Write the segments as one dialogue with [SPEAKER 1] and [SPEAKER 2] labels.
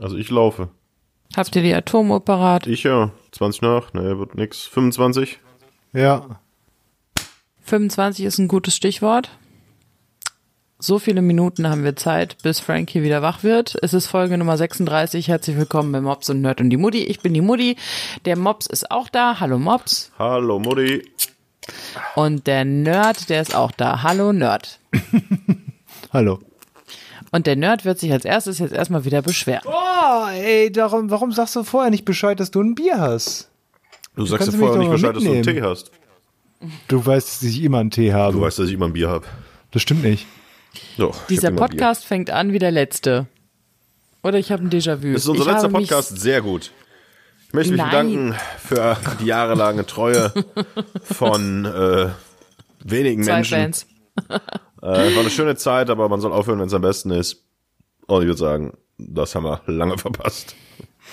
[SPEAKER 1] Also ich laufe.
[SPEAKER 2] Habt ihr die Atomuhr parat?
[SPEAKER 1] Ich ja. 20 nach, ne, wird nix. 25.
[SPEAKER 3] Ja.
[SPEAKER 2] 25 ist ein gutes Stichwort. So viele Minuten haben wir Zeit, bis Frankie wieder wach wird. Es ist Folge Nummer 36. Herzlich willkommen bei Mops und Nerd und die Mutti. Ich bin die Mutti. Der Mops ist auch da. Hallo Mops.
[SPEAKER 1] Hallo Mutti.
[SPEAKER 2] Und der Nerd, der ist auch da. Hallo Nerd.
[SPEAKER 3] Hallo.
[SPEAKER 2] Und der Nerd wird sich als erstes jetzt erstmal wieder beschweren.
[SPEAKER 3] Oh, ey, darum, warum sagst du vorher nicht Bescheid, dass du ein Bier hast?
[SPEAKER 1] Du sagst ja
[SPEAKER 3] du
[SPEAKER 1] vorher nicht Bescheid, dass du einen Tee
[SPEAKER 3] mitnehmen.
[SPEAKER 1] hast.
[SPEAKER 3] Du weißt, dass ich immer einen Tee habe.
[SPEAKER 1] Du weißt, dass ich immer ein Bier habe.
[SPEAKER 3] Das stimmt nicht.
[SPEAKER 1] Doch, ich
[SPEAKER 2] Dieser Podcast fängt an wie der letzte. Oder ich habe ein Déjà-vu.
[SPEAKER 1] Das ist unser
[SPEAKER 2] ich
[SPEAKER 1] letzter Podcast. Sehr gut. Ich möchte mich
[SPEAKER 2] Nein.
[SPEAKER 1] bedanken für die jahrelange Treue von äh, wenigen
[SPEAKER 2] Zwei
[SPEAKER 1] Menschen.
[SPEAKER 2] Fans.
[SPEAKER 1] Äh, war eine schöne Zeit, aber man soll aufhören, wenn es am besten ist. Und ich würde sagen, das haben wir lange verpasst.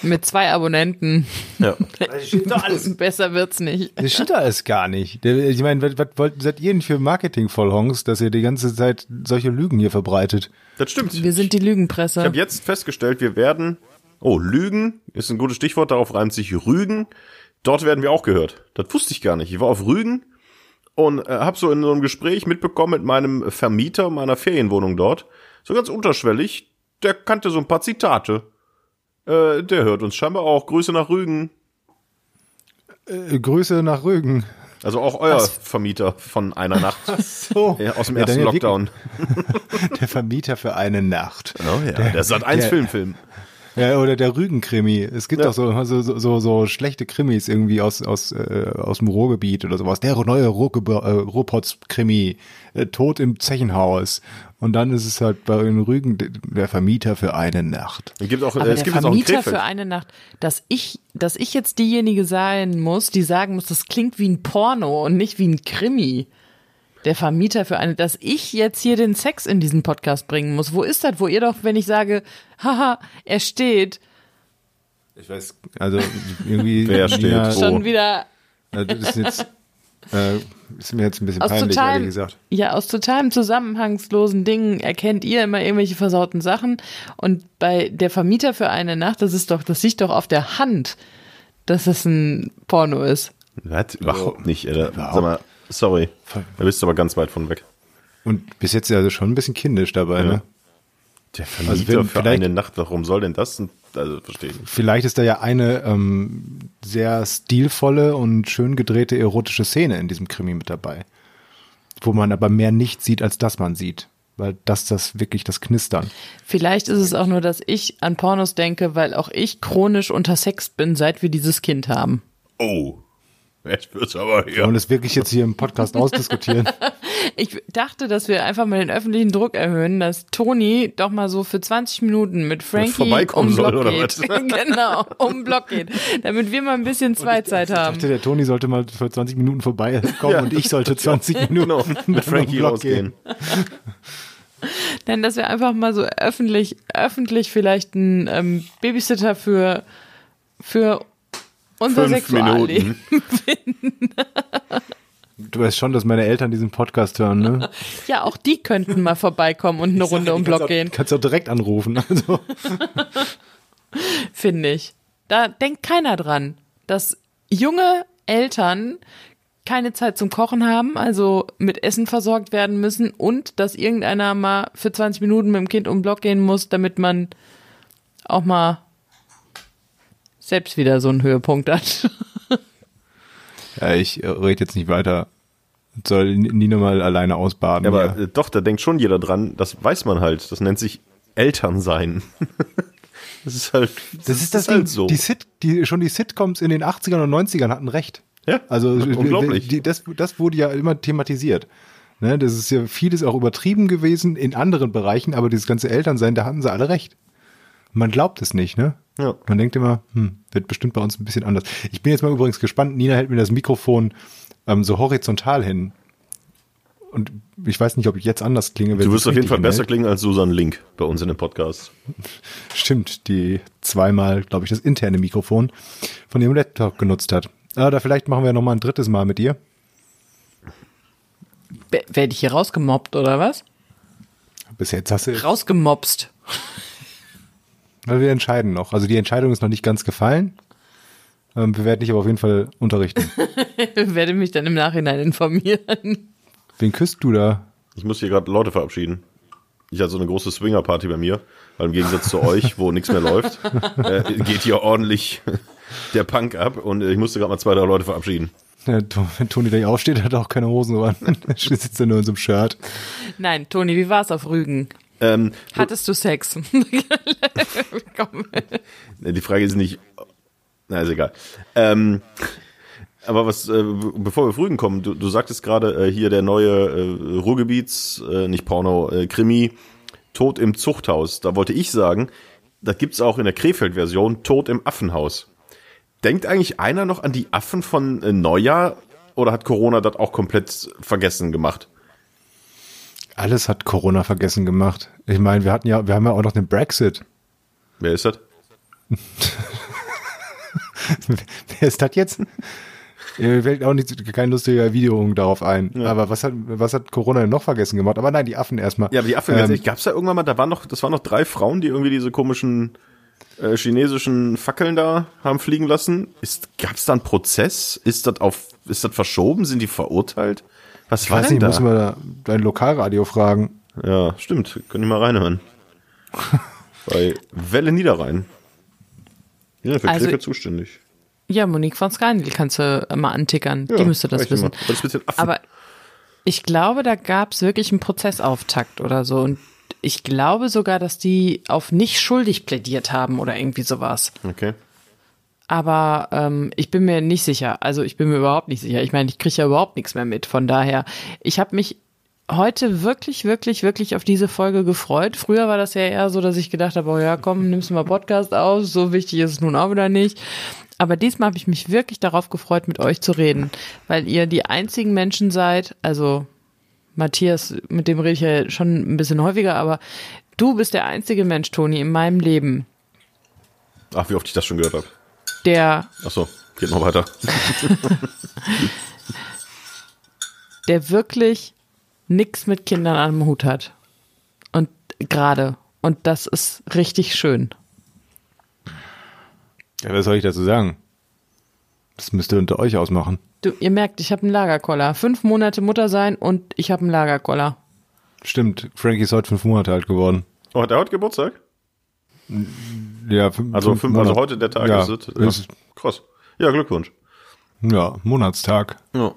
[SPEAKER 2] Mit zwei Abonnenten.
[SPEAKER 1] Ja.
[SPEAKER 2] Besser wird's nicht.
[SPEAKER 3] Das stimmt alles gar nicht. Der- Ich meine, was, was wollt, seid ihr denn für Marketing-Vollhongs, dass ihr die ganze Zeit solche Lügen hier verbreitet?
[SPEAKER 1] Das stimmt.
[SPEAKER 2] Wir sind die Lügenpresse.
[SPEAKER 1] Ich habe jetzt festgestellt, wir werden. Oh, Lügen ist ein gutes Stichwort, darauf reimt sich Rügen. Dort werden wir auch gehört. Das wusste ich gar nicht. Ich war auf Rügen und äh, habe so in so einem Gespräch mitbekommen mit meinem Vermieter meiner Ferienwohnung dort, so ganz unterschwellig, der kannte so ein paar Zitate. Äh, der hört uns scheinbar auch. Grüße nach Rügen.
[SPEAKER 3] Äh, Grüße nach Rügen.
[SPEAKER 1] Also auch euer Vermieter von einer Nacht
[SPEAKER 3] So.
[SPEAKER 1] ja, aus dem
[SPEAKER 3] Ja,
[SPEAKER 1] ersten Lockdown.
[SPEAKER 3] Der Vermieter für eine Nacht.
[SPEAKER 1] Oh ja, der, Sat 1
[SPEAKER 3] der-
[SPEAKER 1] Filmfilm.
[SPEAKER 3] Ja, oder der Rügen-Krimi. Es gibt
[SPEAKER 1] Ja.
[SPEAKER 3] doch so, so, so, so, schlechte Krimis irgendwie aus, aus, äh, aus dem Ruhrgebiet oder sowas. Der neue Ruhrge äh, Ruhrpots-Krimi. Äh, Tod im Zechenhaus. Und dann ist es halt bei den Rügen der Vermieter für eine Nacht.
[SPEAKER 1] Es gibt auch,
[SPEAKER 2] Aber
[SPEAKER 1] äh, es
[SPEAKER 2] der
[SPEAKER 1] gibt
[SPEAKER 2] Vermieter für eine Nacht, dass ich, dass ich jetzt diejenige sein muss, die sagen muss, das klingt wie ein Porno und nicht wie ein Krimi. Der Vermieter für eine, dass ich jetzt hier den Sex in diesen Podcast bringen muss. Wo ist das? Wo ihr doch, wenn ich sage, haha, er steht,
[SPEAKER 3] Ich weiß, also irgendwie.
[SPEAKER 1] Wer steht wo?
[SPEAKER 2] schon wieder
[SPEAKER 3] Das ist jetzt, äh, ist mir jetzt ein bisschen
[SPEAKER 2] aus
[SPEAKER 3] peinlich, ehrlich
[SPEAKER 2] totalem,
[SPEAKER 3] gesagt.
[SPEAKER 2] ja, aus totalem zusammenhangslosen Dingen erkennt ihr immer irgendwelche versauten Sachen. Und bei der Vermieter für eine Nacht, das ist doch, das liegt doch auf der Hand, dass es ein Porno ist.
[SPEAKER 1] Was? Überhaupt nicht, Alter. Sag mal, sorry. Da bist du aber ganz weit von weg.
[SPEAKER 3] Und bis jetzt also schon ein bisschen kindisch dabei, ne?
[SPEAKER 1] Der Vermieter
[SPEAKER 3] Also wenn
[SPEAKER 1] für
[SPEAKER 3] vielleicht-
[SPEAKER 1] eine Nacht, warum soll denn das? Also, verstehe ich nicht.
[SPEAKER 3] Vielleicht ist da ja eine ähm, sehr stilvolle und schön gedrehte erotische Szene in diesem Krimi mit dabei. Wo man aber mehr nicht sieht, als das man sieht. Weil das das wirklich das Knistern.
[SPEAKER 2] Vielleicht ist es auch nur, dass ich an Pornos denke, weil auch ich chronisch untersext bin, seit wir dieses Kind haben.
[SPEAKER 1] Oh. Jetzt wird's aber
[SPEAKER 3] Wir
[SPEAKER 1] hier.
[SPEAKER 3] wollen das wirklich jetzt hier im Podcast ausdiskutieren.
[SPEAKER 2] Ich dachte, dass wir einfach mal den öffentlichen Druck erhöhen, dass Toni doch mal so für 20 Minuten mit Frankie
[SPEAKER 1] vorbeikommen
[SPEAKER 2] um den
[SPEAKER 1] soll,
[SPEAKER 2] Block
[SPEAKER 1] oder
[SPEAKER 2] geht.
[SPEAKER 1] was?
[SPEAKER 2] genau, um den Block geht. Damit wir mal ein bisschen Zweizeit
[SPEAKER 3] Ich
[SPEAKER 2] haben.
[SPEAKER 3] dachte, der Toni sollte mal für 20 Minuten vorbeikommen
[SPEAKER 1] Ja.
[SPEAKER 3] und ich sollte 20 Minuten
[SPEAKER 1] Genau, mit Frankie
[SPEAKER 3] Block
[SPEAKER 1] rausgehen.
[SPEAKER 2] Denn dass wir einfach mal so öffentlich, öffentlich vielleicht einen ähm, Babysitter für, für unser
[SPEAKER 1] Fünf. Minuten.
[SPEAKER 3] Du weißt schon, dass meine Eltern diesen Podcast hören, ne?
[SPEAKER 2] Ja, auch die könnten mal vorbeikommen und eine Runde um den Block gehen.
[SPEAKER 3] Kannst auch direkt anrufen. Also.
[SPEAKER 2] finde ich. Da denkt keiner dran, dass junge Eltern keine Zeit zum Kochen haben, also mit Essen versorgt werden müssen und dass irgendeiner mal für 20 Minuten mit dem Kind um den Block gehen muss, damit man auch mal selbst wieder so einen Höhepunkt hat.
[SPEAKER 3] Ja, ich äh, rede jetzt nicht weiter. Soll Nina mal alleine ausbaden.
[SPEAKER 1] Ja, aber
[SPEAKER 3] ja.
[SPEAKER 1] äh, doch, da denkt schon jeder dran. Das weiß man halt. Das nennt sich Eltern sein. das ist halt,
[SPEAKER 3] Das ist das,
[SPEAKER 1] halt
[SPEAKER 3] Ding.
[SPEAKER 1] so.
[SPEAKER 3] Die Sit, die, schon die Sitcoms in den 80ern und 90ern hatten recht.
[SPEAKER 1] Ja,
[SPEAKER 3] Also
[SPEAKER 1] unglaublich.
[SPEAKER 3] Die, das, das wurde ja immer thematisiert. Ne, das ist ja vieles auch übertrieben gewesen in anderen Bereichen, aber dieses ganze Elternsein, da hatten sie alle recht. Man glaubt es nicht, ne?
[SPEAKER 1] Ja.
[SPEAKER 3] Man denkt immer, hm, wird bestimmt bei uns ein bisschen anders. Ich bin jetzt mal übrigens gespannt. Nina hält mir das Mikrofon ähm, so horizontal hin. Und ich weiß nicht, ob ich jetzt anders klinge. wenn
[SPEAKER 1] Du wirst auf jeden Fall besser
[SPEAKER 3] hinhält.
[SPEAKER 1] klingen als Susan Link bei uns in dem Podcast.
[SPEAKER 3] Stimmt, die zweimal, glaube ich, das interne Mikrofon von ihrem Laptop genutzt hat. Oder vielleicht machen wir noch mal ein drittes Mal mit ihr.
[SPEAKER 2] Werde ich hier rausgemobbt oder was?
[SPEAKER 3] Bis jetzt hast du,
[SPEAKER 2] Rausgemobst.
[SPEAKER 3] Weil wir entscheiden noch. Also die Entscheidung ist noch nicht ganz gefallen. Ähm, wir werden dich aber auf jeden Fall unterrichten.
[SPEAKER 2] Werde mich dann im Nachhinein informieren.
[SPEAKER 3] Wen küsst du da?
[SPEAKER 1] Ich muss hier gerade Leute verabschieden. Ich hatte so eine große Swinger-Party bei mir, weil im Gegensatz zu euch, wo nichts mehr läuft, äh, geht hier ordentlich der Punk ab und äh, ich musste gerade mal zwei, drei Leute verabschieden.
[SPEAKER 3] Ja, wenn Toni gleich aufsteht, hat er auch keine Hosen an. Er sitzt er nur in so einem Shirt.
[SPEAKER 2] Nein, Toni, wie war's auf Rügen?
[SPEAKER 1] Ähm,
[SPEAKER 2] Hattest du Sex?
[SPEAKER 1] Die Frage ist nicht, na ist egal. Ähm, aber was, äh, bevor wir frühen kommen, du, du sagtest gerade äh, hier der neue äh, Ruhrgebiets, äh, nicht Porno, äh, Krimi, Tod im Zuchthaus. Da wollte ich sagen, das gibt's auch in der Krefeld-Version, Tod im Affenhaus. Denkt eigentlich einer noch an die Affen von äh, Neujahr oder hat Corona das auch komplett vergessen gemacht?
[SPEAKER 3] Alles hat Corona vergessen gemacht. Ich meine, wir hatten ja, wir haben ja auch noch den Brexit.
[SPEAKER 1] Wer ist das?
[SPEAKER 3] Wer ist das jetzt? Mir fällt auch nicht, kein lustiger Video darauf ein. Aber was hat, was hat Corona denn noch vergessen gemacht? Aber nein, die Affen erstmal.
[SPEAKER 1] Ja, aber die Affen,
[SPEAKER 3] Ähm,
[SPEAKER 1] ehrlich, gab's da irgendwann mal, da waren noch, das waren noch drei Frauen, die irgendwie diese komischen äh, chinesischen Fackeln da haben fliegen lassen. Ist, gab's da einen Prozess? Ist das auf, ist das verschoben? Sind die verurteilt? Was
[SPEAKER 3] ich
[SPEAKER 1] war
[SPEAKER 3] weiß
[SPEAKER 1] denn
[SPEAKER 3] nicht,
[SPEAKER 1] da?
[SPEAKER 3] muss man da dein Lokalradio fragen.
[SPEAKER 1] Ja, stimmt. Können die mal reinhören. Bei Welle Niederrhein. Sind für
[SPEAKER 2] Also-
[SPEAKER 1] Krefeld zuständig.
[SPEAKER 2] Ja, Monique von Skandel kannst du mal antickern.
[SPEAKER 1] Ja,
[SPEAKER 2] Die müsste das wissen. Aber ich glaube, da gab es wirklich einen Prozessauftakt oder so. Und ich glaube sogar, dass die auf nicht schuldig plädiert haben oder irgendwie sowas.
[SPEAKER 1] okay.
[SPEAKER 2] Aber ähm, ich bin mir nicht sicher. Also ich bin mir überhaupt nicht sicher. Ich meine, ich kriege ja überhaupt nichts mehr mit. Von daher, ich habe mich heute wirklich, wirklich, wirklich auf diese Folge gefreut. Früher war das ja eher so, dass ich gedacht habe, oh ja, komm, nimmst du mal Podcast auf. So wichtig ist es nun auch wieder nicht. Aber diesmal habe ich mich wirklich darauf gefreut, mit euch zu reden, weil ihr die einzigen Menschen seid, also Matthias, mit dem rede ich ja schon ein bisschen häufiger, aber du bist der einzige Mensch, Toni, in meinem Leben,
[SPEAKER 1] Ach, wie oft ich das schon gehört habe.
[SPEAKER 2] Der
[SPEAKER 1] Ach so, geht noch weiter.
[SPEAKER 2] der wirklich nix mit Kindern am Hut hat. Und gerade. Und das ist richtig schön.
[SPEAKER 3] Ja, was soll ich dazu sagen? Das müsst ihr unter euch ausmachen.
[SPEAKER 2] Du, ihr merkt, ich habe einen Lagerkoller. Fünf Monate Mutter sein und ich habe einen Lagerkoller.
[SPEAKER 3] Stimmt, Frankie ist heute fünf Monate alt geworden.
[SPEAKER 1] Oh, hat er heute Geburtstag?
[SPEAKER 3] Ja, fünf,
[SPEAKER 1] Also, fünf, also
[SPEAKER 3] Monate.
[SPEAKER 1] heute der Tag
[SPEAKER 3] ja,
[SPEAKER 1] ist es.
[SPEAKER 3] ist,
[SPEAKER 1] Krass. Ja, Glückwunsch.
[SPEAKER 3] ja, Monatstag.
[SPEAKER 1] Ja.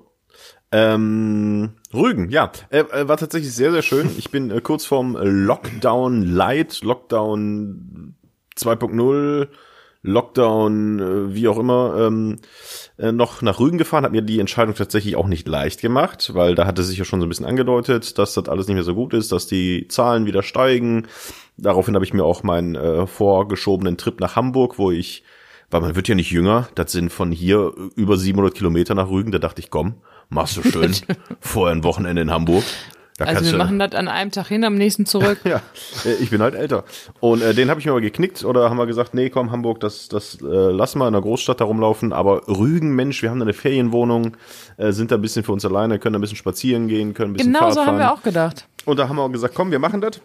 [SPEAKER 1] Ähm, Rügen, ja, äh, äh, war tatsächlich sehr, sehr schön. Ich bin äh, kurz vorm Lockdown Light, Lockdown 2.0, Lockdown, äh, wie auch immer, ähm, äh, noch nach Rügen gefahren, hat mir die Entscheidung tatsächlich auch nicht leicht gemacht, weil da hatte sich ja schon so ein bisschen angedeutet, dass das alles nicht mehr so gut ist, dass die Zahlen wieder steigen. Daraufhin habe ich mir auch meinen äh, vorgeschobenen Trip nach Hamburg, wo ich, weil man wird ja nicht jünger, das sind von hier über 700 Kilometer nach Rügen, da dachte ich, komm, machst du schön, vorher ein Wochenende in Hamburg. Da
[SPEAKER 2] Also wir
[SPEAKER 1] du-
[SPEAKER 2] machen das an einem Tag hin, am nächsten zurück.
[SPEAKER 1] ja, äh, ich bin halt älter. Und äh, den habe ich mir aber geknickt oder haben wir gesagt, nee, komm, Hamburg, das, das äh, lass mal in der Großstadt da rumlaufen. Aber Rügen, Mensch, wir haben da eine Ferienwohnung, äh, sind da ein bisschen für uns alleine, können da ein bisschen spazieren gehen, können ein bisschen
[SPEAKER 2] Genau
[SPEAKER 1] Fahrrad
[SPEAKER 2] so haben
[SPEAKER 1] fahren.
[SPEAKER 2] wir auch gedacht.
[SPEAKER 1] Und da haben wir auch gesagt, komm, wir machen das.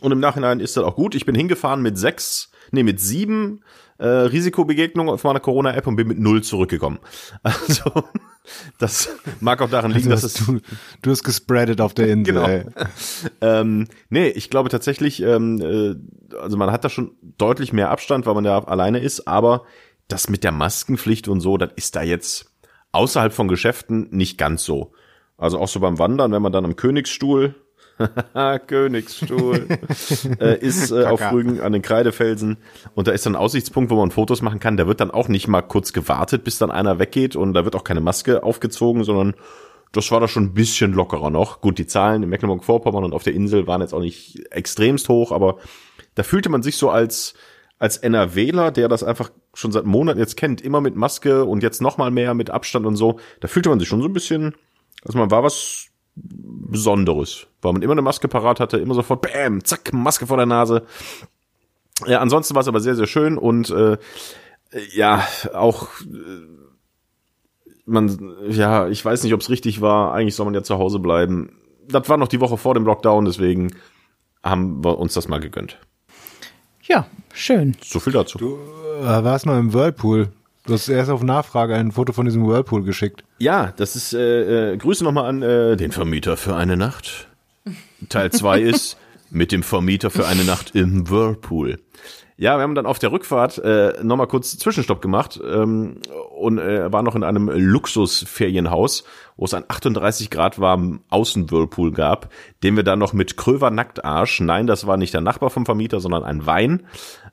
[SPEAKER 1] Und im Nachhinein ist das auch gut. Ich bin hingefahren mit sechs, nee, mit sieben äh, Risikobegegnungen auf meiner Corona-App und bin mit null zurückgekommen. Also, das mag auch daran liegen,
[SPEAKER 3] Du
[SPEAKER 1] dass es
[SPEAKER 3] du, du hast gespreadet auf der Insel.
[SPEAKER 1] Genau.
[SPEAKER 3] Ey.
[SPEAKER 1] ähm, nee, ich glaube tatsächlich, ähm, äh, also man hat da schon deutlich mehr Abstand, weil man ja alleine ist, aber das mit der Maskenpflicht und so, das ist da jetzt außerhalb von Geschäften nicht ganz so. Also auch so beim Wandern, wenn man dann am Königsstuhl, Königsstuhl, äh, ist äh, auf. Rügen an den Kreidefelsen und da ist dann ein Aussichtspunkt, wo man Fotos machen kann. Da wird dann auch nicht mal kurz gewartet, bis dann einer weggeht und da wird auch keine Maske aufgezogen, sondern das war da schon ein bisschen lockerer noch. Gut, die Zahlen in Mecklenburg-Vorpommern und auf der Insel waren jetzt auch nicht extremst hoch, aber da fühlte man sich so als, als NRWler, der das einfach schon seit Monaten jetzt kennt, immer mit Maske und jetzt noch mal mehr mit Abstand und so, da fühlte man sich schon so ein bisschen, also man war was Besonderes, weil man immer eine Maske parat hatte, immer sofort, bam, zack, Maske vor der Nase. Ja, ansonsten war es aber sehr, sehr schön und äh, ja, auch äh, man, ja, ich weiß nicht, ob es richtig war. Eigentlich soll man ja zu Hause bleiben. Das war noch die Woche vor dem Lockdown, deswegen haben wir uns das mal gegönnt.
[SPEAKER 2] Ja, schön.
[SPEAKER 1] So viel dazu.
[SPEAKER 3] Äh, warst noch im Whirlpool. Du hast erst auf Nachfrage ein Foto von diesem Whirlpool geschickt.
[SPEAKER 1] Ja, das ist, äh, äh, Grüße nochmal an äh, den Vermieter für eine Nacht. Teil 2 ist mit dem Vermieter für eine Nacht im Whirlpool. Ja, wir haben dann auf der Rückfahrt äh, nochmal kurz Zwischenstopp gemacht ähm, und äh, waren noch in einem Luxusferienhaus, wo es ein 38 Grad warmen Außenwhirlpool gab, den wir dann noch mit Kröver Nacktarsch, nein, das war nicht der Nachbar vom Vermieter, sondern ein Wein,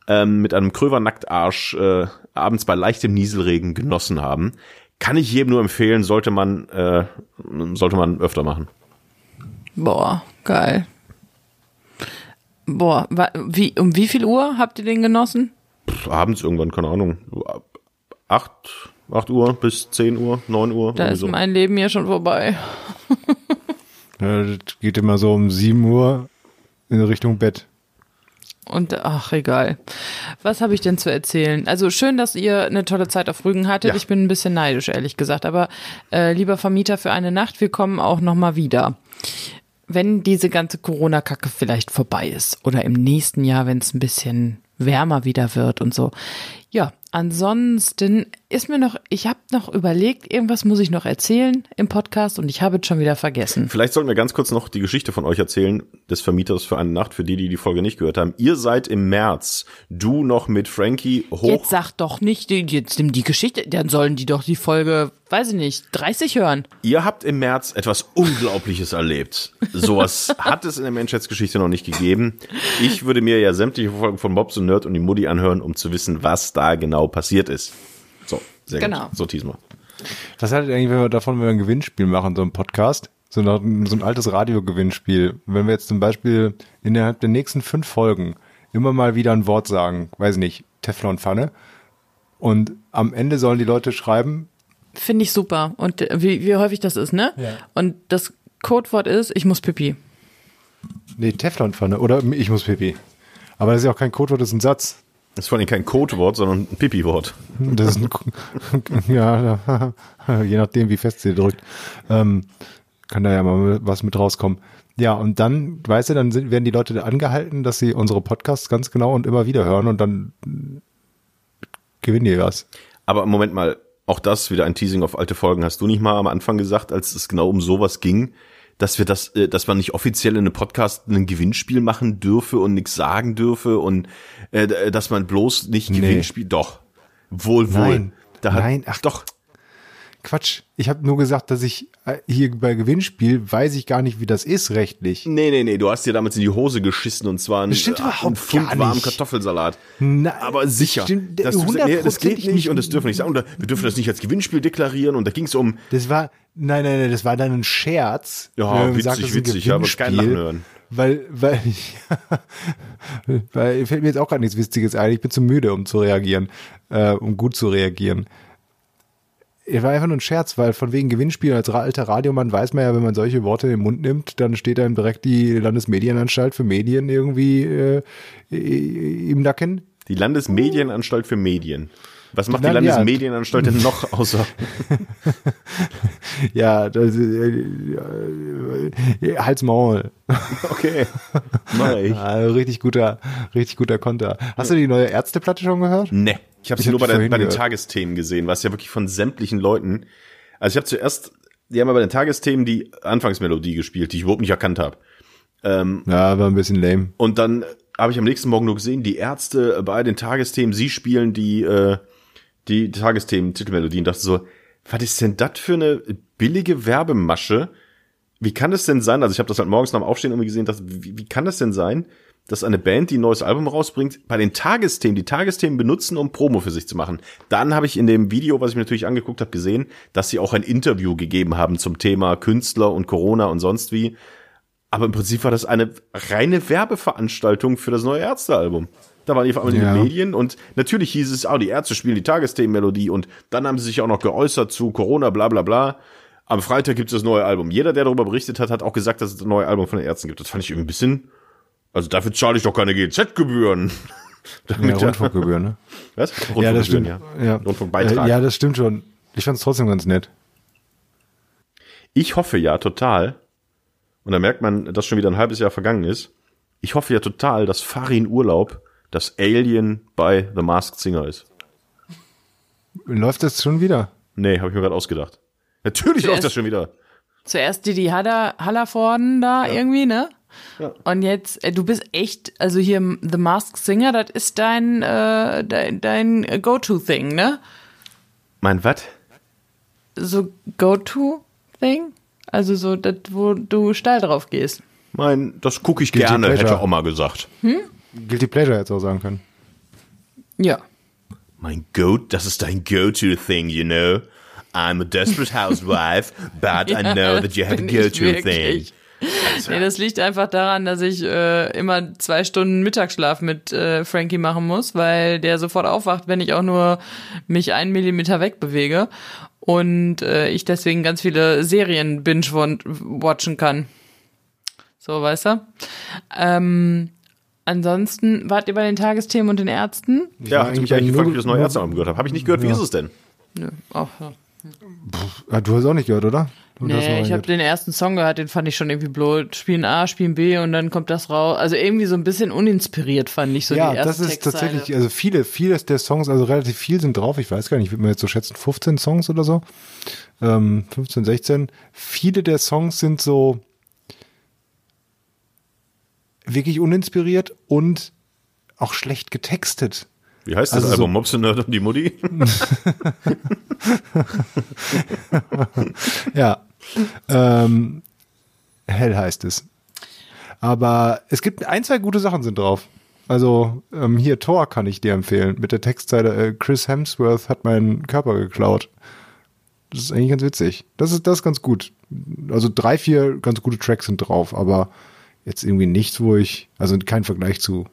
[SPEAKER 1] ähm, mit einem Kröver Nacktarsch äh, abends bei leichtem Nieselregen genossen haben. Kann ich jedem nur empfehlen, sollte man, äh, sollte man öfter machen.
[SPEAKER 2] Boah, geil. Boah, wie, um wie viel Uhr habt ihr den genossen?
[SPEAKER 1] Pff, abends irgendwann, keine Ahnung, acht, acht Uhr bis zehn Uhr, neun Uhr.
[SPEAKER 2] Da ist
[SPEAKER 1] so.
[SPEAKER 2] mein Leben ja schon vorbei.
[SPEAKER 3] Ja, das geht immer so um 7 Uhr in Richtung Bett.
[SPEAKER 2] Und ach, egal. Was habe ich denn zu erzählen? Also schön, dass ihr eine tolle Zeit auf Rügen hattet.
[SPEAKER 1] Ja.
[SPEAKER 2] Ich bin ein bisschen neidisch, ehrlich gesagt. Aber äh, lieber Vermieter für eine Nacht, wir kommen auch noch mal wieder. Wenn diese ganze Corona-Kacke vielleicht vorbei ist oder im nächsten Jahr, wenn es ein bisschen wärmer wieder wird und so. Ja, ansonsten ist mir noch, ich habe noch überlegt, irgendwas muss ich noch erzählen im Podcast und ich habe es schon wieder vergessen.
[SPEAKER 1] Vielleicht sollten wir ganz kurz noch die Geschichte von euch erzählen, des Vermieters für eine Nacht, für die, die die Folge nicht gehört haben. Ihr seid im März, du noch mit Frankie hoch.
[SPEAKER 2] Jetzt sag doch nicht, jetzt nimm die Geschichte, dann sollen die doch die Folge, weiß ich nicht, 30 hören.
[SPEAKER 1] Ihr habt im März etwas Unglaubliches erlebt. Sowas hat es in der Menschheitsgeschichte noch nicht gegeben. Ich würde mir ja sämtliche Folgen von Bobs und Nerd und die Mutti anhören, um zu wissen, was da genau passiert ist. So, sehr
[SPEAKER 2] Genau.
[SPEAKER 1] gut. So diesmal.
[SPEAKER 3] Was haltet ihr eigentlich wenn wir davon, wenn wir ein Gewinnspiel machen, so ein Podcast? So ein, so ein altes Radiogewinnspiel. Wenn wir jetzt zum Beispiel innerhalb der nächsten fünf Folgen immer mal wieder ein Wort sagen, weiß nicht, Teflonpfanne. Und am Ende sollen die Leute schreiben,
[SPEAKER 2] Finde ich super. Und äh, wie, wie häufig das ist, ne?
[SPEAKER 3] Ja.
[SPEAKER 2] Und das Codewort ist, ich muss pipi.
[SPEAKER 3] nee, Teflonpfanne oder ich muss pipi. Aber das ist ja auch kein Codewort, das ist ein Satz.
[SPEAKER 1] Das ist vor allem kein Codewort, sondern ein Pipi-Wort.
[SPEAKER 3] Das ist ein, ja, je nachdem, wie fest sie drückt, ähm, kann da ja mal was mit rauskommen. Ja, und dann, weißt du, dann sind, werden die Leute angehalten, dass sie unsere Podcasts ganz genau und immer wieder hören und dann gewinnen die was.
[SPEAKER 1] Aber Moment mal, auch das wieder ein Teasing auf alte Folgen. Hast du nicht mal am Anfang gesagt, als es genau um sowas ging, dass wir das, äh, dass man nicht offiziell in einem Podcast ein Gewinnspiel machen dürfe und nichts sagen dürfe und äh, dass man bloß nicht
[SPEAKER 3] Nee.
[SPEAKER 1] Gewinnspiel. Doch. Wohl, wohl.
[SPEAKER 3] Nein.
[SPEAKER 1] Da hat,
[SPEAKER 3] Nein, ach.
[SPEAKER 1] doch.
[SPEAKER 3] Quatsch. Ich habe nur gesagt, dass ich äh, hier bei Gewinnspiel weiß ich gar nicht, wie das ist rechtlich.
[SPEAKER 1] Nee, nee, nee, du hast dir damals in die Hose geschissen und zwar ein,
[SPEAKER 3] Das stimmt
[SPEAKER 1] äh,
[SPEAKER 3] überhaupt
[SPEAKER 1] ein Pfund warmen. Kartoffelsalat.
[SPEAKER 3] Na,
[SPEAKER 1] Aber sicher.
[SPEAKER 3] stimmt,
[SPEAKER 1] gesagt, nee, das geht nicht
[SPEAKER 3] nicht.
[SPEAKER 1] und das dürfen wir nicht sagen. Wir dürfen das nicht als Gewinnspiel deklarieren und da ging es um,
[SPEAKER 3] Das war, nein, nein, nein, das war dann ein Scherz.
[SPEAKER 1] Ja, witzig,
[SPEAKER 3] sagt, das
[SPEAKER 1] witzig, aber kein Lachen hören.
[SPEAKER 3] Weil, weil, weil fällt mir jetzt auch gar nichts Witziges ein. Ich bin zu müde, um zu reagieren, äh, um gut zu reagieren. War einfach nur ein Scherz, weil von wegen Gewinnspiel als alter Radiomann weiß man ja, wenn man solche Worte in den Mund nimmt, dann steht dann direkt die Landesmedienanstalt für Medien irgendwie äh, im Nacken.
[SPEAKER 1] die Landesmedienanstalt für Medien. Was macht die
[SPEAKER 3] ja.
[SPEAKER 1] Landesmedienanstalt denn noch außer
[SPEAKER 3] Ja, das, äh, äh, Hals Maul.
[SPEAKER 1] Okay, mach ich.
[SPEAKER 3] Ja, richtig guter, richtig guter Konter. Hast du die neue Ärzteplatte schon gehört?
[SPEAKER 1] Ne, ich habe sie nur bei, der, bei den. Tagesthemen gesehen, was ja wirklich von sämtlichen Leuten. Also ich habe zuerst, die haben ja bei den Tagesthemen die Anfangsmelodie gespielt, die ich überhaupt nicht erkannt habe.
[SPEAKER 3] Ja, war ein bisschen lame.
[SPEAKER 1] Und dann habe ich am nächsten Morgen nur gesehen, die Ärzte bei den Tagesthemen, sie spielen die, äh, die Tagesthemen-Titelmelodien. Dachte so, was ist denn das für eine billige Werbemasche? Wie kann es denn sein? Also ich habe das halt morgens nach dem Aufstehen irgendwie gesehen, dachte, wie, wie kann das denn sein, dass eine Band, die ein neues Album rausbringt, bei den Tagesthemen, die Tagesthemen benutzen, um Promo für sich zu machen. Dann habe ich in dem Video, was ich mir natürlich angeguckt habe, gesehen, dass sie auch ein Interview gegeben haben zum Thema Künstler und Corona und sonst wie. Aber im Prinzip war das eine reine Werbeveranstaltung für das neue Ärztealbum. Da waren die vor allem in
[SPEAKER 3] Ja.
[SPEAKER 1] den Medien und natürlich hieß es, ah, die Ärzte spielen die Tagesthemenmelodie und dann haben sie sich auch noch geäußert zu Corona, bla bla bla. Am Freitag gibt es das neue Album. Jeder, der darüber berichtet hat, hat auch gesagt, dass es ein neues Album von den Ärzten gibt. Das fand ich irgendwie ein bisschen, also dafür zahle ich doch keine GZ-Gebühren.
[SPEAKER 3] Ja, Rundfunkgebühren, ne?
[SPEAKER 1] Was?
[SPEAKER 3] Ja, das stimmt.
[SPEAKER 1] Ja.
[SPEAKER 3] Ja.
[SPEAKER 1] Rundfunkbeitrag.
[SPEAKER 3] Äh, ja, das stimmt schon. Ich fand es trotzdem ganz nett.
[SPEAKER 1] Ich hoffe ja total, und da merkt man, dass schon wieder ein halbes Jahr vergangen ist, ich hoffe ja total, dass Farin Urlaub das Alien bei The Masked Singer ist.
[SPEAKER 3] Läuft das schon wieder?
[SPEAKER 1] Nee, habe ich mir gerade ausgedacht. Natürlich
[SPEAKER 2] Zuerst-
[SPEAKER 1] läuft das schon wieder.
[SPEAKER 2] Zuerst Didi Haller, Hallervorden da irgendwie, ne?
[SPEAKER 1] Ja.
[SPEAKER 2] Und jetzt, äh, du bist echt, also hier The Masked Singer, das ist dein, äh, dein, dein Go-To-Thing, ne?
[SPEAKER 1] Mein was?
[SPEAKER 2] So Go-To-Thing? Also so, das, wo du steil drauf gehst.
[SPEAKER 1] Mein, das gucke ich gerne, hätte Oma gesagt.
[SPEAKER 3] Guilty Pleasure jetzt auch sagen können.
[SPEAKER 2] Ja.
[SPEAKER 1] Mein Go, das ist dein Go-To-Thing, you know? I'm a desperate housewife, but I know that you have a go-to-thing.
[SPEAKER 2] wirklich. Nee, das liegt einfach daran, dass ich äh, immer zwei Stunden Mittagsschlaf mit äh, Frankie machen muss, weil der sofort aufwacht, wenn ich auch nur mich einen Millimeter wegbewege. Und äh, ich deswegen ganz viele Serien binge-watchen kann. So, weißt du? Ähm, ansonsten, wart ihr bei den Tagesthemen und den Ärzten?
[SPEAKER 1] Ja, hat mich
[SPEAKER 3] eigentlich
[SPEAKER 1] gefragt, wie ich das neue Ärzteabend gehört habe. Habe ich nicht gehört, wie ist es denn?
[SPEAKER 2] Nö. Auch, ja.
[SPEAKER 3] Ah, du hast auch nicht gehört, oder? Du
[SPEAKER 2] Nee, ich habe den ersten Song gehört, den fand ich schon irgendwie blöd. Spielen A, spielen B und dann kommt das raus. Also irgendwie so ein bisschen uninspiriert fand ich so
[SPEAKER 3] ja,
[SPEAKER 2] die erste
[SPEAKER 3] das ist
[SPEAKER 2] Textzeile.
[SPEAKER 3] tatsächlich, also viele, viele der Songs, also relativ viel sind drauf. Ich weiß gar nicht, ich würde mir jetzt so schätzen, 15 Songs oder so. Ähm, 15, 16. Viele der Songs sind so wirklich uninspiriert und auch schlecht getextet.
[SPEAKER 1] Wie heißt das
[SPEAKER 3] Also so-
[SPEAKER 1] Album? Mops und Nerd und die Mutti?
[SPEAKER 3] Ja. ähm, hell heißt es. Aber es gibt ein, zwei gute Sachen sind drauf. Also ähm, hier Thor kann ich dir empfehlen. Mit der Textzeile äh, Chris Hemsworth hat meinen Körper geklaut. Das ist eigentlich ganz witzig. Das ist das ist ganz gut. Also drei, vier ganz gute Tracks sind drauf, aber jetzt irgendwie nichts, wo ich, also kein Vergleich zu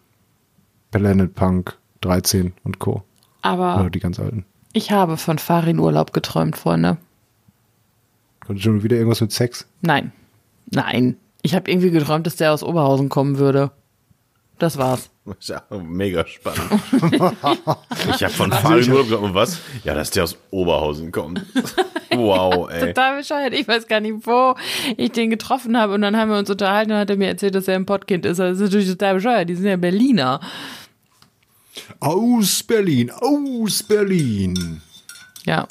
[SPEAKER 3] Planet Punk 13 und Co.
[SPEAKER 2] Aber
[SPEAKER 3] Oder die ganz alten.
[SPEAKER 2] ich habe von Farin Urlaub geträumt, Freunde.
[SPEAKER 3] Kommt schon wieder irgendwas mit Sex?
[SPEAKER 2] Nein. Nein. Ich habe irgendwie geträumt, dass der aus Oberhausen kommen würde. Das war's.
[SPEAKER 1] Das ist ja mega spannend. ich habe von Farin Urlaub und was? Ja, dass der aus Oberhausen kommt. Wow, ey.
[SPEAKER 2] Total bescheuert. Ich weiß gar nicht, wo ich den getroffen habe. Und dann haben wir uns unterhalten und hat er mir erzählt, dass er ein Pottkind ist. Also Das ist natürlich total bescheuert. Die sind ja Berliner.
[SPEAKER 3] Aus Berlin, aus Berlin.
[SPEAKER 2] Ja.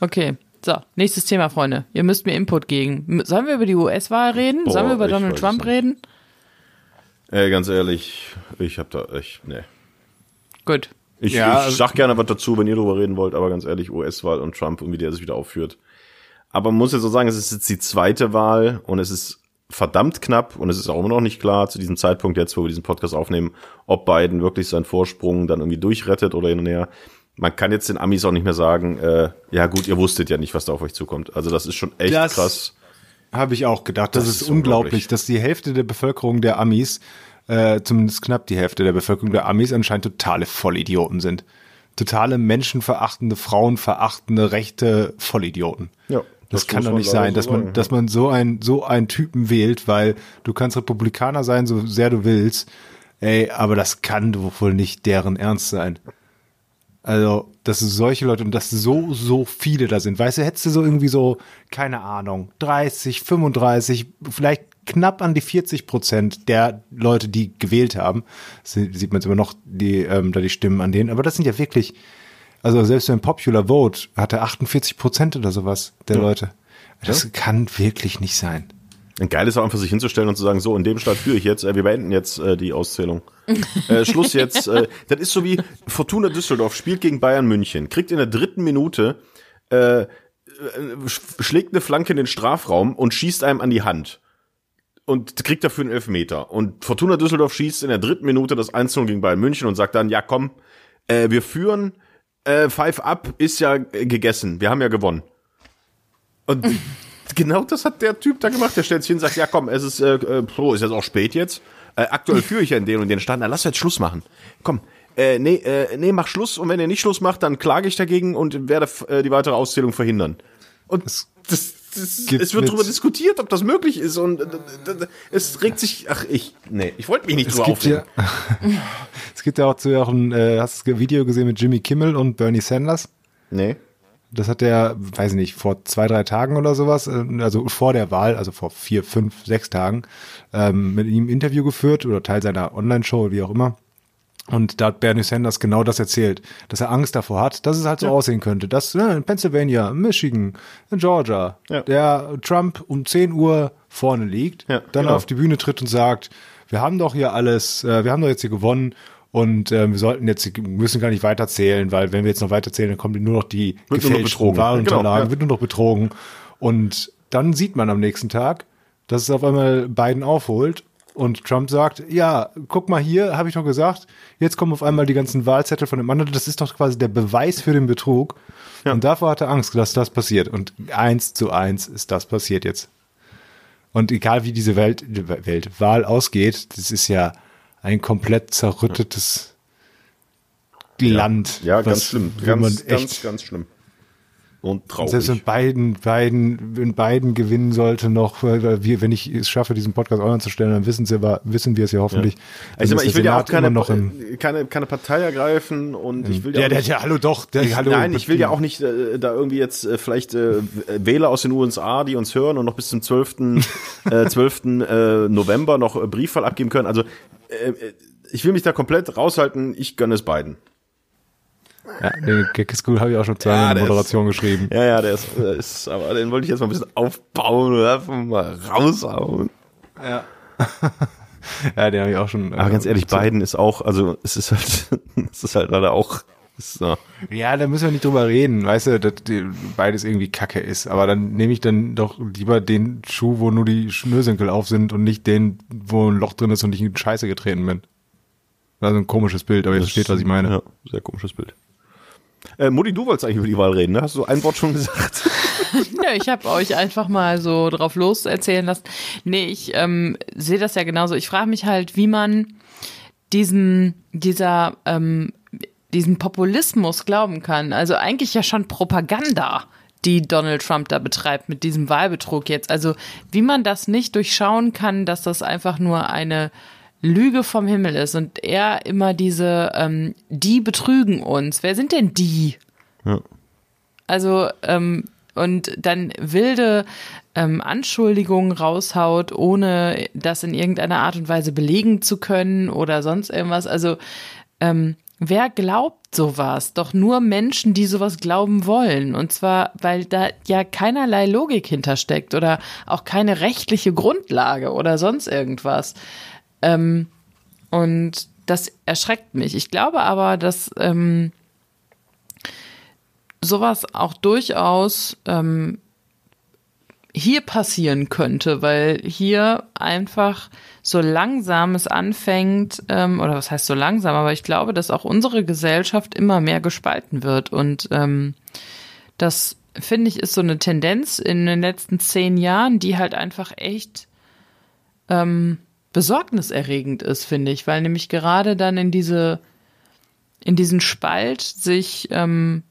[SPEAKER 2] Okay. So, nächstes Thema, Freunde. Ihr müsst mir Input geben. Sollen wir über die US-Wahl reden?
[SPEAKER 1] Boah,
[SPEAKER 2] Sollen wir über Donald Trump
[SPEAKER 1] nicht.
[SPEAKER 2] reden?
[SPEAKER 1] Ey, ganz ehrlich, ich hab da echt, ne.
[SPEAKER 2] Gut.
[SPEAKER 1] Ich,
[SPEAKER 3] Ja,
[SPEAKER 1] ich sag gerne was dazu, wenn ihr drüber reden wollt, aber ganz ehrlich, US-Wahl und Trump und wie der sich wieder aufführt. Aber man muss jetzt so sagen, es ist jetzt die zweite Wahl und es ist verdammt knapp und es ist auch immer noch nicht klar zu diesem Zeitpunkt jetzt, wo wir diesen Podcast aufnehmen, ob Biden wirklich seinen Vorsprung dann irgendwie durchrettet oder hin und her. Man kann jetzt den Amis auch nicht mehr sagen, äh, ja gut, ihr wusstet ja nicht, was da auf euch zukommt. Also das ist schon echt
[SPEAKER 3] Das-
[SPEAKER 1] krass.
[SPEAKER 3] Habe ich auch gedacht. Das,
[SPEAKER 1] Das
[SPEAKER 3] ist,
[SPEAKER 1] ist
[SPEAKER 3] unglaublich,
[SPEAKER 1] unglaublich.
[SPEAKER 3] dass die Hälfte der Bevölkerung der Amis, äh, zumindest knapp die Hälfte der Bevölkerung der Amis anscheinend totale Vollidioten sind. Totale menschenverachtende, frauenverachtende, rechte Vollidioten.
[SPEAKER 1] Ja,
[SPEAKER 3] Das,
[SPEAKER 1] das
[SPEAKER 3] kann doch nicht sein,
[SPEAKER 1] so
[SPEAKER 3] dass man,
[SPEAKER 1] sagen,
[SPEAKER 3] dass man so ein, so einen Typen wählt, weil du kannst Republikaner sein, so sehr du willst. Ey, aber das kann doch wohl nicht deren Ernst sein. Also, dass solche Leute und dass so, so viele da sind. Weißt du, hättest du so irgendwie so, keine Ahnung, 30, 35, vielleicht knapp an die 40 Prozent der Leute, die gewählt haben, sie- sieht man jetzt immer noch die, ähm, da die Stimmen an denen, aber das sind ja wirklich, also selbst beim Popular Vote hat er 48 Prozent oder sowas der Leute. Das kann wirklich nicht sein.
[SPEAKER 1] Ein geil ist auch einfach sich hinzustellen und zu sagen, so in dem Staat führe ich jetzt, äh, wir beenden jetzt äh, die Auszählung. äh, Schluss jetzt. Äh, das ist so wie Fortuna Düsseldorf spielt gegen Bayern München, kriegt in der dritten Minute äh, äh, sch- schlägt eine Flanke in den Strafraum und schießt einem an die Hand. Und kriegt dafür einen Elfmeter. Und Fortuna Düsseldorf schießt in der dritten Minute das 1-0 gegen Bayern München und sagt dann, ja komm, äh, wir führen, äh, Five Up ist ja äh, gegessen, wir haben ja gewonnen. Und genau das hat der Typ da gemacht. Der stellt sich hin und sagt, ja komm, es ist, äh, äh, oh, ist jetzt auch spät jetzt. Äh, aktuell führe ich ja in den und den Stand. Na, lass jetzt Schluss machen. Komm, äh, nee, äh, nee, mach Schluss. Und wenn ihr nicht Schluss macht, dann klage ich dagegen und werde äh, die weitere Auszählung verhindern. Und das, das,
[SPEAKER 3] gibt
[SPEAKER 1] es wird darüber diskutiert, ob das möglich ist. Und äh, es regt sich, ach ich, nee, ich wollte mich nicht drüber
[SPEAKER 3] gibt ja,
[SPEAKER 1] aufregen.
[SPEAKER 3] es gibt ja auch zu auch ein, äh, hast du das Video gesehen mit Jimmy Kimmel und Bernie Sanders?
[SPEAKER 1] Nee.
[SPEAKER 3] Das hat er, weiß ich nicht, vor zwei, drei Tagen oder sowas, äh, also vor der Wahl, also vor vier, fünf, sechs Tagen, ähm, mit ihm ein Interview geführt oder Teil seiner Online-Show, wie auch immer. Und da hat Bernie Sanders genau das erzählt, dass er Angst davor hat, dass es halt so aussehen könnte, dass ne, in Pennsylvania, Michigan, in Georgia,
[SPEAKER 1] Ja.
[SPEAKER 3] der Trump um 10 Uhr vorne liegt,
[SPEAKER 1] Ja,
[SPEAKER 3] dann
[SPEAKER 1] genau.
[SPEAKER 3] auf die Bühne tritt und sagt, wir haben doch hier alles, äh, wir haben doch jetzt hier gewonnen und äh, wir sollten jetzt, müssen gar nicht weiterzählen, weil wenn wir jetzt noch weiterzählen, dann kommen nur noch die
[SPEAKER 1] Wird
[SPEAKER 3] gefälschten
[SPEAKER 1] betrogen.
[SPEAKER 3] Wahlunterlagen,
[SPEAKER 1] Genau, ja.
[SPEAKER 3] wird nur noch betrogen. Und dann sieht man am nächsten Tag, dass es auf einmal Biden aufholt und Trump sagt, ja, guck mal hier, habe ich doch gesagt, jetzt kommen auf einmal die ganzen Wahlzettel von dem anderen, das ist doch quasi der Beweis für den Betrug. Und davor hat er Angst, dass das passiert. Und eins zu eins ist das passiert jetzt. Und egal wie diese Welt, Welt Wahl ausgeht, das ist ja ein komplett zerrüttetes Land.
[SPEAKER 1] Ja, ganz
[SPEAKER 3] was-
[SPEAKER 1] schlimm. Ganz,
[SPEAKER 3] echt
[SPEAKER 1] ganz, ganz schlimm. Und traurig.
[SPEAKER 3] selbst wenn Biden, Biden, wenn Biden gewinnen sollte noch, weil wir, wenn ich es schaffe, diesen Podcast online zu stellen, dann wissen sie, wissen wir es ja hoffentlich.
[SPEAKER 1] Also,
[SPEAKER 3] Dann
[SPEAKER 1] ich will ja auch keine,
[SPEAKER 3] noch im,
[SPEAKER 1] keine, keine Partei ergreifen und ich will
[SPEAKER 3] ja,
[SPEAKER 1] ja,
[SPEAKER 3] der,
[SPEAKER 1] nicht,
[SPEAKER 3] der, hallo doch, der,
[SPEAKER 1] ich,
[SPEAKER 3] hallo.
[SPEAKER 1] nein, ich will ja auch nicht äh, da irgendwie jetzt äh, vielleicht äh, Wähler aus den USA, die uns hören und noch bis zum 12. äh, 12. Äh, November noch äh, Briefwahl abgeben können. Also ich will mich da komplett raushalten. Ich gönne es beiden.
[SPEAKER 3] Ja, den Gag ist gut, habe ich auch schon zweimal
[SPEAKER 1] Ja,
[SPEAKER 3] in der
[SPEAKER 1] der
[SPEAKER 3] Moderation geschrieben.
[SPEAKER 1] Ja, ja, der ist, der ist aber den wollte ich jetzt mal ein bisschen aufbauen oder einfach mal raushauen.
[SPEAKER 3] Ja, den habe ich auch schon.
[SPEAKER 1] Aber
[SPEAKER 3] äh,
[SPEAKER 1] ganz ehrlich, Biden ist auch, also es ist halt, es ist halt leider auch, ist, ja.
[SPEAKER 3] Da müssen wir nicht drüber reden, weißt du, dass beides irgendwie Kacke ist. Aber dann nehme ich dann doch lieber den Schuh, wo nur die Schnürsenkel auf sind und nicht den, wo ein Loch drin ist und ich in Scheiße getreten bin. Also ein komisches Bild, aber ihr versteht, was ich meine.
[SPEAKER 1] Ja, sehr komisches Bild. Äh, Mutti, du wolltest eigentlich über die Wahl reden, ne? Hast du ein Wort schon gesagt?
[SPEAKER 2] Ja, ich habe euch einfach mal so drauf los erzählen lassen. Nee, ich ähm, sehe das ja genauso. Ich frage mich halt, wie man diesen, dieser, ähm, diesen Populismus glauben kann. Also eigentlich ja schon Propaganda, die Donald Trump da betreibt mit diesem Wahlbetrug jetzt. Also wie man das nicht durchschauen kann, dass das einfach nur eine Lüge vom Himmel ist und er immer diese, ähm, die betrügen uns. Wer sind denn die?
[SPEAKER 1] Ja.
[SPEAKER 2] Also, ähm, und dann wilde ähm, Anschuldigungen raushaut, ohne das in irgendeiner Art und Weise belegen zu können oder sonst irgendwas. Also, ähm, wer glaubt sowas? Doch nur Menschen, die sowas glauben wollen. Und zwar, weil da ja keinerlei Logik hintersteckt oder auch keine rechtliche Grundlage oder sonst irgendwas. Ähm, und das erschreckt mich. Ich glaube aber, dass ähm, sowas auch durchaus ähm, hier passieren könnte, weil hier einfach so langsam es anfängt, ähm, oder was heißt so langsam, aber ich glaube, dass auch unsere Gesellschaft immer mehr gespalten wird. Und ähm, das, finde ich, ist so eine Tendenz in den letzten zehn Jahren, die halt einfach echt ähm, besorgniserregend ist, finde ich, weil nämlich gerade dann in diese, in diesen Spalt sich ähm,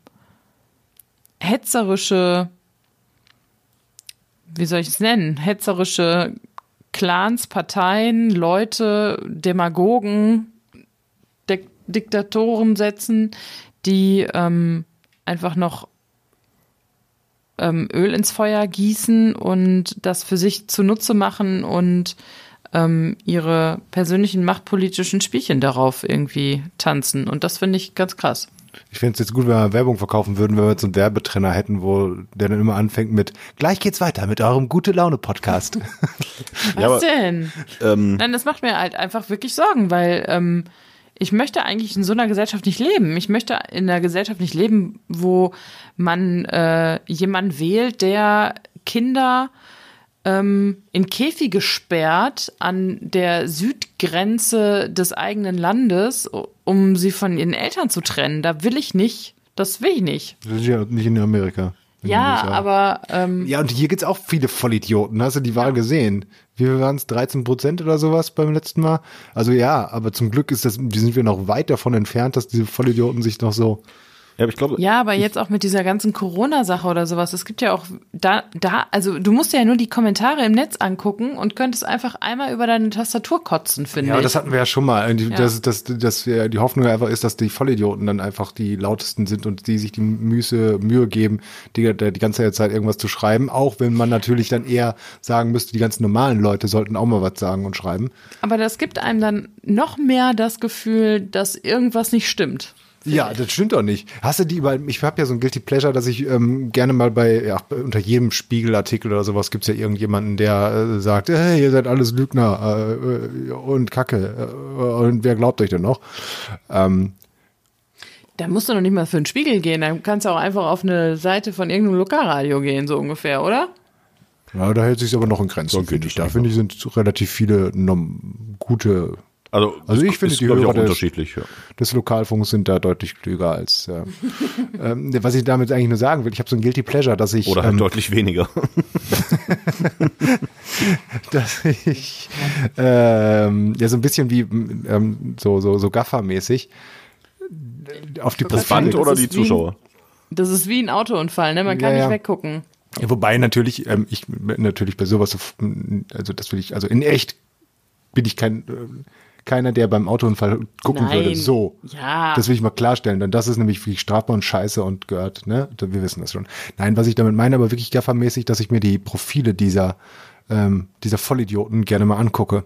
[SPEAKER 2] hetzerische, wie soll ich es nennen, hetzerische Clans, Parteien, Leute, Demagogen, Dik Diktatoren setzen, die ähm, einfach noch ähm, Öl ins Feuer gießen und das für sich zunutze machen und ähm, ihre persönlichen machtpolitischen Spielchen darauf irgendwie tanzen. Und das finde ich ganz krass.
[SPEAKER 3] Ich fände es jetzt gut, wenn wir Werbung verkaufen würden, wenn wir jetzt einen Werbetrenner hätten, wo der dann immer anfängt mit Gleich geht's weiter mit eurem Gute-Laune-Podcast.
[SPEAKER 2] Was
[SPEAKER 1] Ja, aber-
[SPEAKER 2] denn?
[SPEAKER 1] Ähm,
[SPEAKER 2] Nein, das macht mir halt einfach wirklich Sorgen, weil ähm, ich möchte eigentlich in so einer Gesellschaft nicht leben. Ich möchte in einer Gesellschaft nicht leben, wo man äh, jemanden wählt, der Kinder ähm, in Käfige sperrt an der Südgrenze des eigenen Landes, um sie von ihren Eltern zu trennen. Da will ich nicht. Das will ich nicht.
[SPEAKER 3] Wir sind ja nicht in Amerika. In
[SPEAKER 2] Ja, aber ähm,
[SPEAKER 3] Ja, und hier gibt's auch viele Vollidioten. Hast du die Wahl gesehen? Wie viel waren es? 13 Prozent oder sowas beim letzten Mal? Also ja, aber zum Glück ist das, sind wir noch weit davon entfernt, dass diese Vollidioten sich noch so
[SPEAKER 1] Ja, aber ich glaube,
[SPEAKER 2] Ja, aber jetzt auch mit dieser ganzen Corona-Sache oder sowas. Es gibt ja auch da, da, also du musst ja nur die Kommentare im Netz angucken und könntest einfach einmal über deine Tastatur kotzen, finde
[SPEAKER 3] Ja,
[SPEAKER 2] ich.
[SPEAKER 3] das hatten wir ja schon mal. Die, dass, dass, dass wir, die Hoffnung einfach ist, dass die Vollidioten dann einfach die lautesten sind und die sich die Mühe, Mühe geben, die, die ganze Zeit irgendwas zu schreiben. Auch wenn man natürlich dann eher sagen müsste, die ganzen normalen Leute sollten auch mal was sagen und schreiben.
[SPEAKER 2] aber das gibt einem dann noch mehr das Gefühl, dass irgendwas nicht stimmt.
[SPEAKER 3] Ja, das stimmt doch nicht. Hast du die über, ich habe ja so ein Guilty Pleasure, dass ich ähm, gerne mal bei, ja, unter jedem Spiegelartikel oder sowas gibt's ja irgendjemanden, der äh, sagt, hey, ihr seid alles Lügner äh, und Kacke. Äh, und wer glaubt euch denn noch? Ähm,
[SPEAKER 2] Da musst du noch nicht mal für einen Spiegel gehen. Dann kannst du auch einfach auf eine Seite von irgendeinem Lokalradio gehen, so ungefähr, oder?
[SPEAKER 3] ja, da hält sich's aber noch in Grenzen,
[SPEAKER 1] geht
[SPEAKER 3] finde ich.
[SPEAKER 1] es
[SPEAKER 3] Da finde ich, sind relativ viele gute
[SPEAKER 1] also,
[SPEAKER 3] Also ich finde, die Hörer
[SPEAKER 1] auch
[SPEAKER 3] des-
[SPEAKER 1] unterschiedlich. Ja.
[SPEAKER 3] des Lokalfunks sind da deutlich klüger als äh, ähm, was ich damit eigentlich nur sagen will. Ich habe so ein Guilty Pleasure, dass ich
[SPEAKER 1] Oder halt
[SPEAKER 3] ähm,
[SPEAKER 1] deutlich weniger.
[SPEAKER 3] dass ich ähm, ja so ein bisschen wie ähm, so so so Gaffer-mäßig auf die
[SPEAKER 1] Das Band oder die
[SPEAKER 2] wie ein-
[SPEAKER 1] Zuschauer?
[SPEAKER 2] Das ist wie ein Autounfall, ne? Man kann
[SPEAKER 3] Ja, ja.
[SPEAKER 2] nicht weggucken.
[SPEAKER 3] Ja, wobei natürlich, ähm, ich natürlich bei sowas, so, also das will ich, also in echt bin ich kein äh, keiner, der beim Autounfall gucken
[SPEAKER 2] Nein.
[SPEAKER 3] würde. So.
[SPEAKER 2] Ja.
[SPEAKER 3] Das will ich mal klarstellen, denn das ist nämlich wirklich strafbar und scheiße und gehört, ne? Wir wissen das schon. Nein, was ich damit meine, aber wirklich gaffermäßig, dass ich mir die Profile dieser, ähm, dieser Vollidioten gerne mal angucke.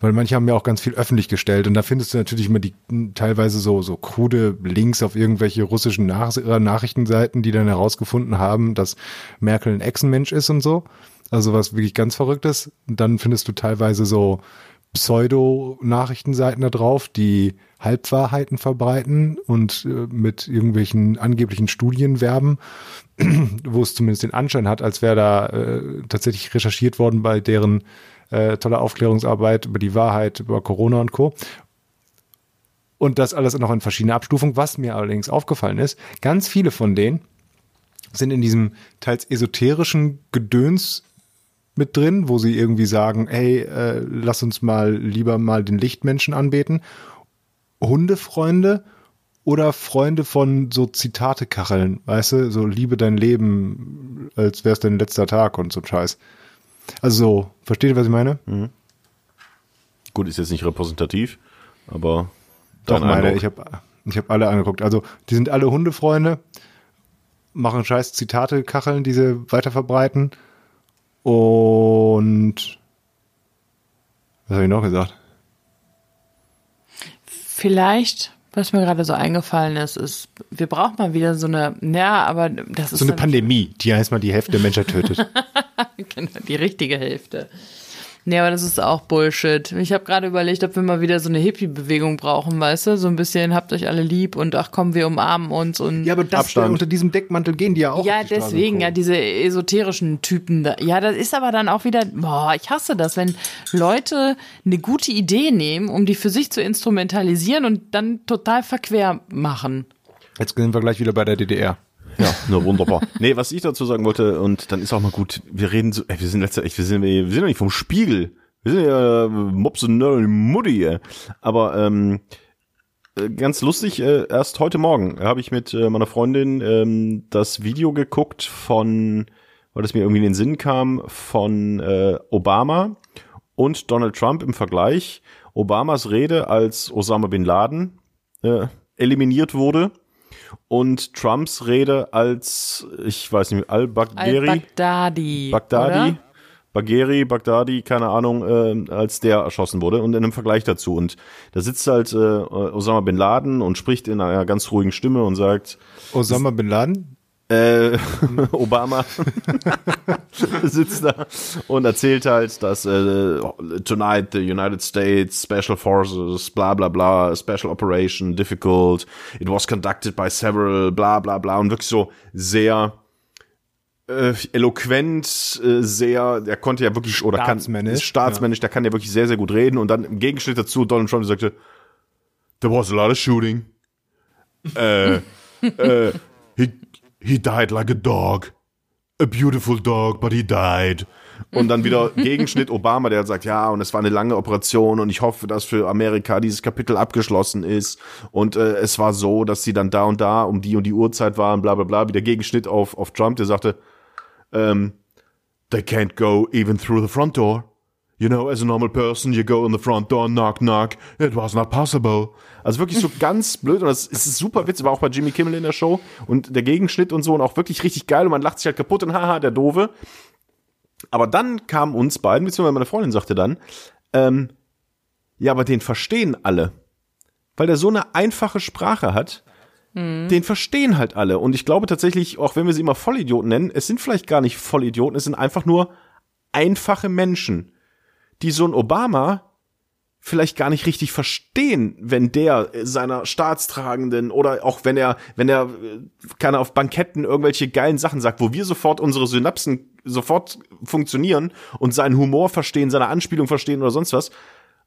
[SPEAKER 3] Weil manche haben ja auch ganz viel öffentlich gestellt und da findest du natürlich immer die teilweise so, so krude Links auf irgendwelche russischen Nach äh, Nachrichtenseiten, die dann herausgefunden haben, dass Merkel ein Echsenmensch ist und so. Also was wirklich ganz Verrücktes. Und dann findest du teilweise so Pseudo-Nachrichtenseiten da drauf, die Halbwahrheiten verbreiten und äh, mit irgendwelchen angeblichen Studien werben, wo es zumindest den Anschein hat, als wäre da äh, tatsächlich recherchiert worden bei deren äh, tolle Aufklärungsarbeit über die Wahrheit, über Corona und Co. Und das alles noch in verschiedene Abstufungen. Was mir allerdings aufgefallen ist, ganz viele von denen sind in diesem teils esoterischen Gedöns mit drin, wo sie irgendwie sagen, hey, äh, lass uns mal lieber mal den Lichtmenschen anbeten. Hundefreunde oder Freunde von so Zitate-Kacheln, weißt du, so liebe dein Leben, als wär's dein letzter Tag und so Scheiß. Also so, versteht ihr, was ich meine?
[SPEAKER 1] Gut, ist jetzt nicht repräsentativ, aber
[SPEAKER 3] Doch, meine,
[SPEAKER 1] Eindruck?
[SPEAKER 3] ich habe ich hab alle angeguckt. Also, die sind alle Hundefreunde, machen scheiß Zitate-Kacheln, die sie weiter verbreiten. Und was habe ich noch gesagt?
[SPEAKER 2] Vielleicht, was mir gerade so eingefallen ist, ist, wir brauchen mal wieder so eine, ja, aber das ist
[SPEAKER 3] So eine Pandemie, die erstmal die Hälfte der Menschheit tötet.
[SPEAKER 2] Genau, die richtige Hälfte. Nee, aber das ist auch Bullshit. Ich habe gerade überlegt, ob wir mal wieder so eine Hippie-Bewegung brauchen, weißt du? So ein bisschen, habt euch alle lieb und ach komm, wir umarmen uns und.
[SPEAKER 3] ja, aber das unter diesem Deckmantel gehen die ja auch.
[SPEAKER 2] Ja,
[SPEAKER 3] auf die
[SPEAKER 2] deswegen, ja, diese esoterischen Typen da. Ja, das ist aber dann auch wieder, boah, ich hasse das, wenn Leute eine gute Idee nehmen, um die für sich zu instrumentalisieren und dann total verquer machen.
[SPEAKER 3] Jetzt sind wir gleich wieder bei der DDR.
[SPEAKER 1] Ja, nur wunderbar. nee, was ich dazu sagen wollte, und dann ist auch mal gut, wir reden so, ey, wir sind letzter, echt, wir sind, wir sind ja nicht vom Spiegel. Wir sind ja äh, Mops und Nerd und Mutti, ey. Aber ähm, äh, ganz lustig, äh, erst heute Morgen habe ich mit äh, meiner Freundin ähm, das Video geguckt von, weil es mir irgendwie in den Sinn kam, von äh, Obama und Donald Trump im Vergleich. Obamas Rede, als Osama bin Laden äh, eliminiert wurde und Trumps Rede als, ich weiß nicht, Al-Baghdadi,
[SPEAKER 2] Al-Baghdadi.
[SPEAKER 1] Baghdadi? Bagheri, Baghdadi, keine Ahnung, äh, als der erschossen wurde und in einem Vergleich dazu. Und da sitzt halt äh, Osama bin Laden und spricht in einer ganz ruhigen Stimme und sagt,
[SPEAKER 3] Osama Bin Laden?
[SPEAKER 1] Äh, Obama sitzt da und erzählt halt, dass äh, tonight the United States Special Forces, bla bla bla, Special Operation, difficult, it was conducted by several, bla bla bla. Und wirklich so sehr äh, eloquent, äh, sehr, der konnte ja wirklich, oder kann,
[SPEAKER 3] Staatsmännisch,
[SPEAKER 1] ist staatsmännisch, der kann ja wirklich sehr, sehr gut reden. Und dann im Gegenschnitt dazu Donald Trump sagte, there was a lot of shooting. Äh, äh, he, died like a dog. A beautiful dog, but he died. Und dann wieder Gegenschnitt Obama, der sagt, ja, und es war eine lange Operation und ich hoffe, dass für Amerika dieses Kapitel abgeschlossen ist. Und äh, es war so, dass sie dann da und da um die und die Uhrzeit waren, bla bla bla. Wieder Gegenschnitt auf, auf Trump, der sagte, ähm, they can't go even through the front door. You know, as a normal person, you go in the front door, knock, knock. It was not possible. Also wirklich so ganz blöd und das ist super witzig, war auch bei Jimmy Kimmel in der Show und der Gegenschnitt und so und auch wirklich richtig geil und man lacht sich halt kaputt und haha, der Doofe. Aber dann kam uns beiden, beziehungsweise meine Freundin sagte dann, ähm, ja, aber den verstehen alle. Weil der so eine einfache Sprache hat, den verstehen halt alle. Und ich glaube tatsächlich, auch wenn wir sie immer Vollidioten nennen, es sind vielleicht gar nicht Vollidioten, es sind einfach nur einfache Menschen, die so ein Obama vielleicht gar nicht richtig verstehen, wenn der seiner Staatstragenden oder auch wenn er, wenn er, äh, keine auf Banketten irgendwelche geilen Sachen sagt, wo wir sofort unsere Synapsen sofort funktionieren und seinen Humor verstehen, seine Anspielung verstehen oder sonst was.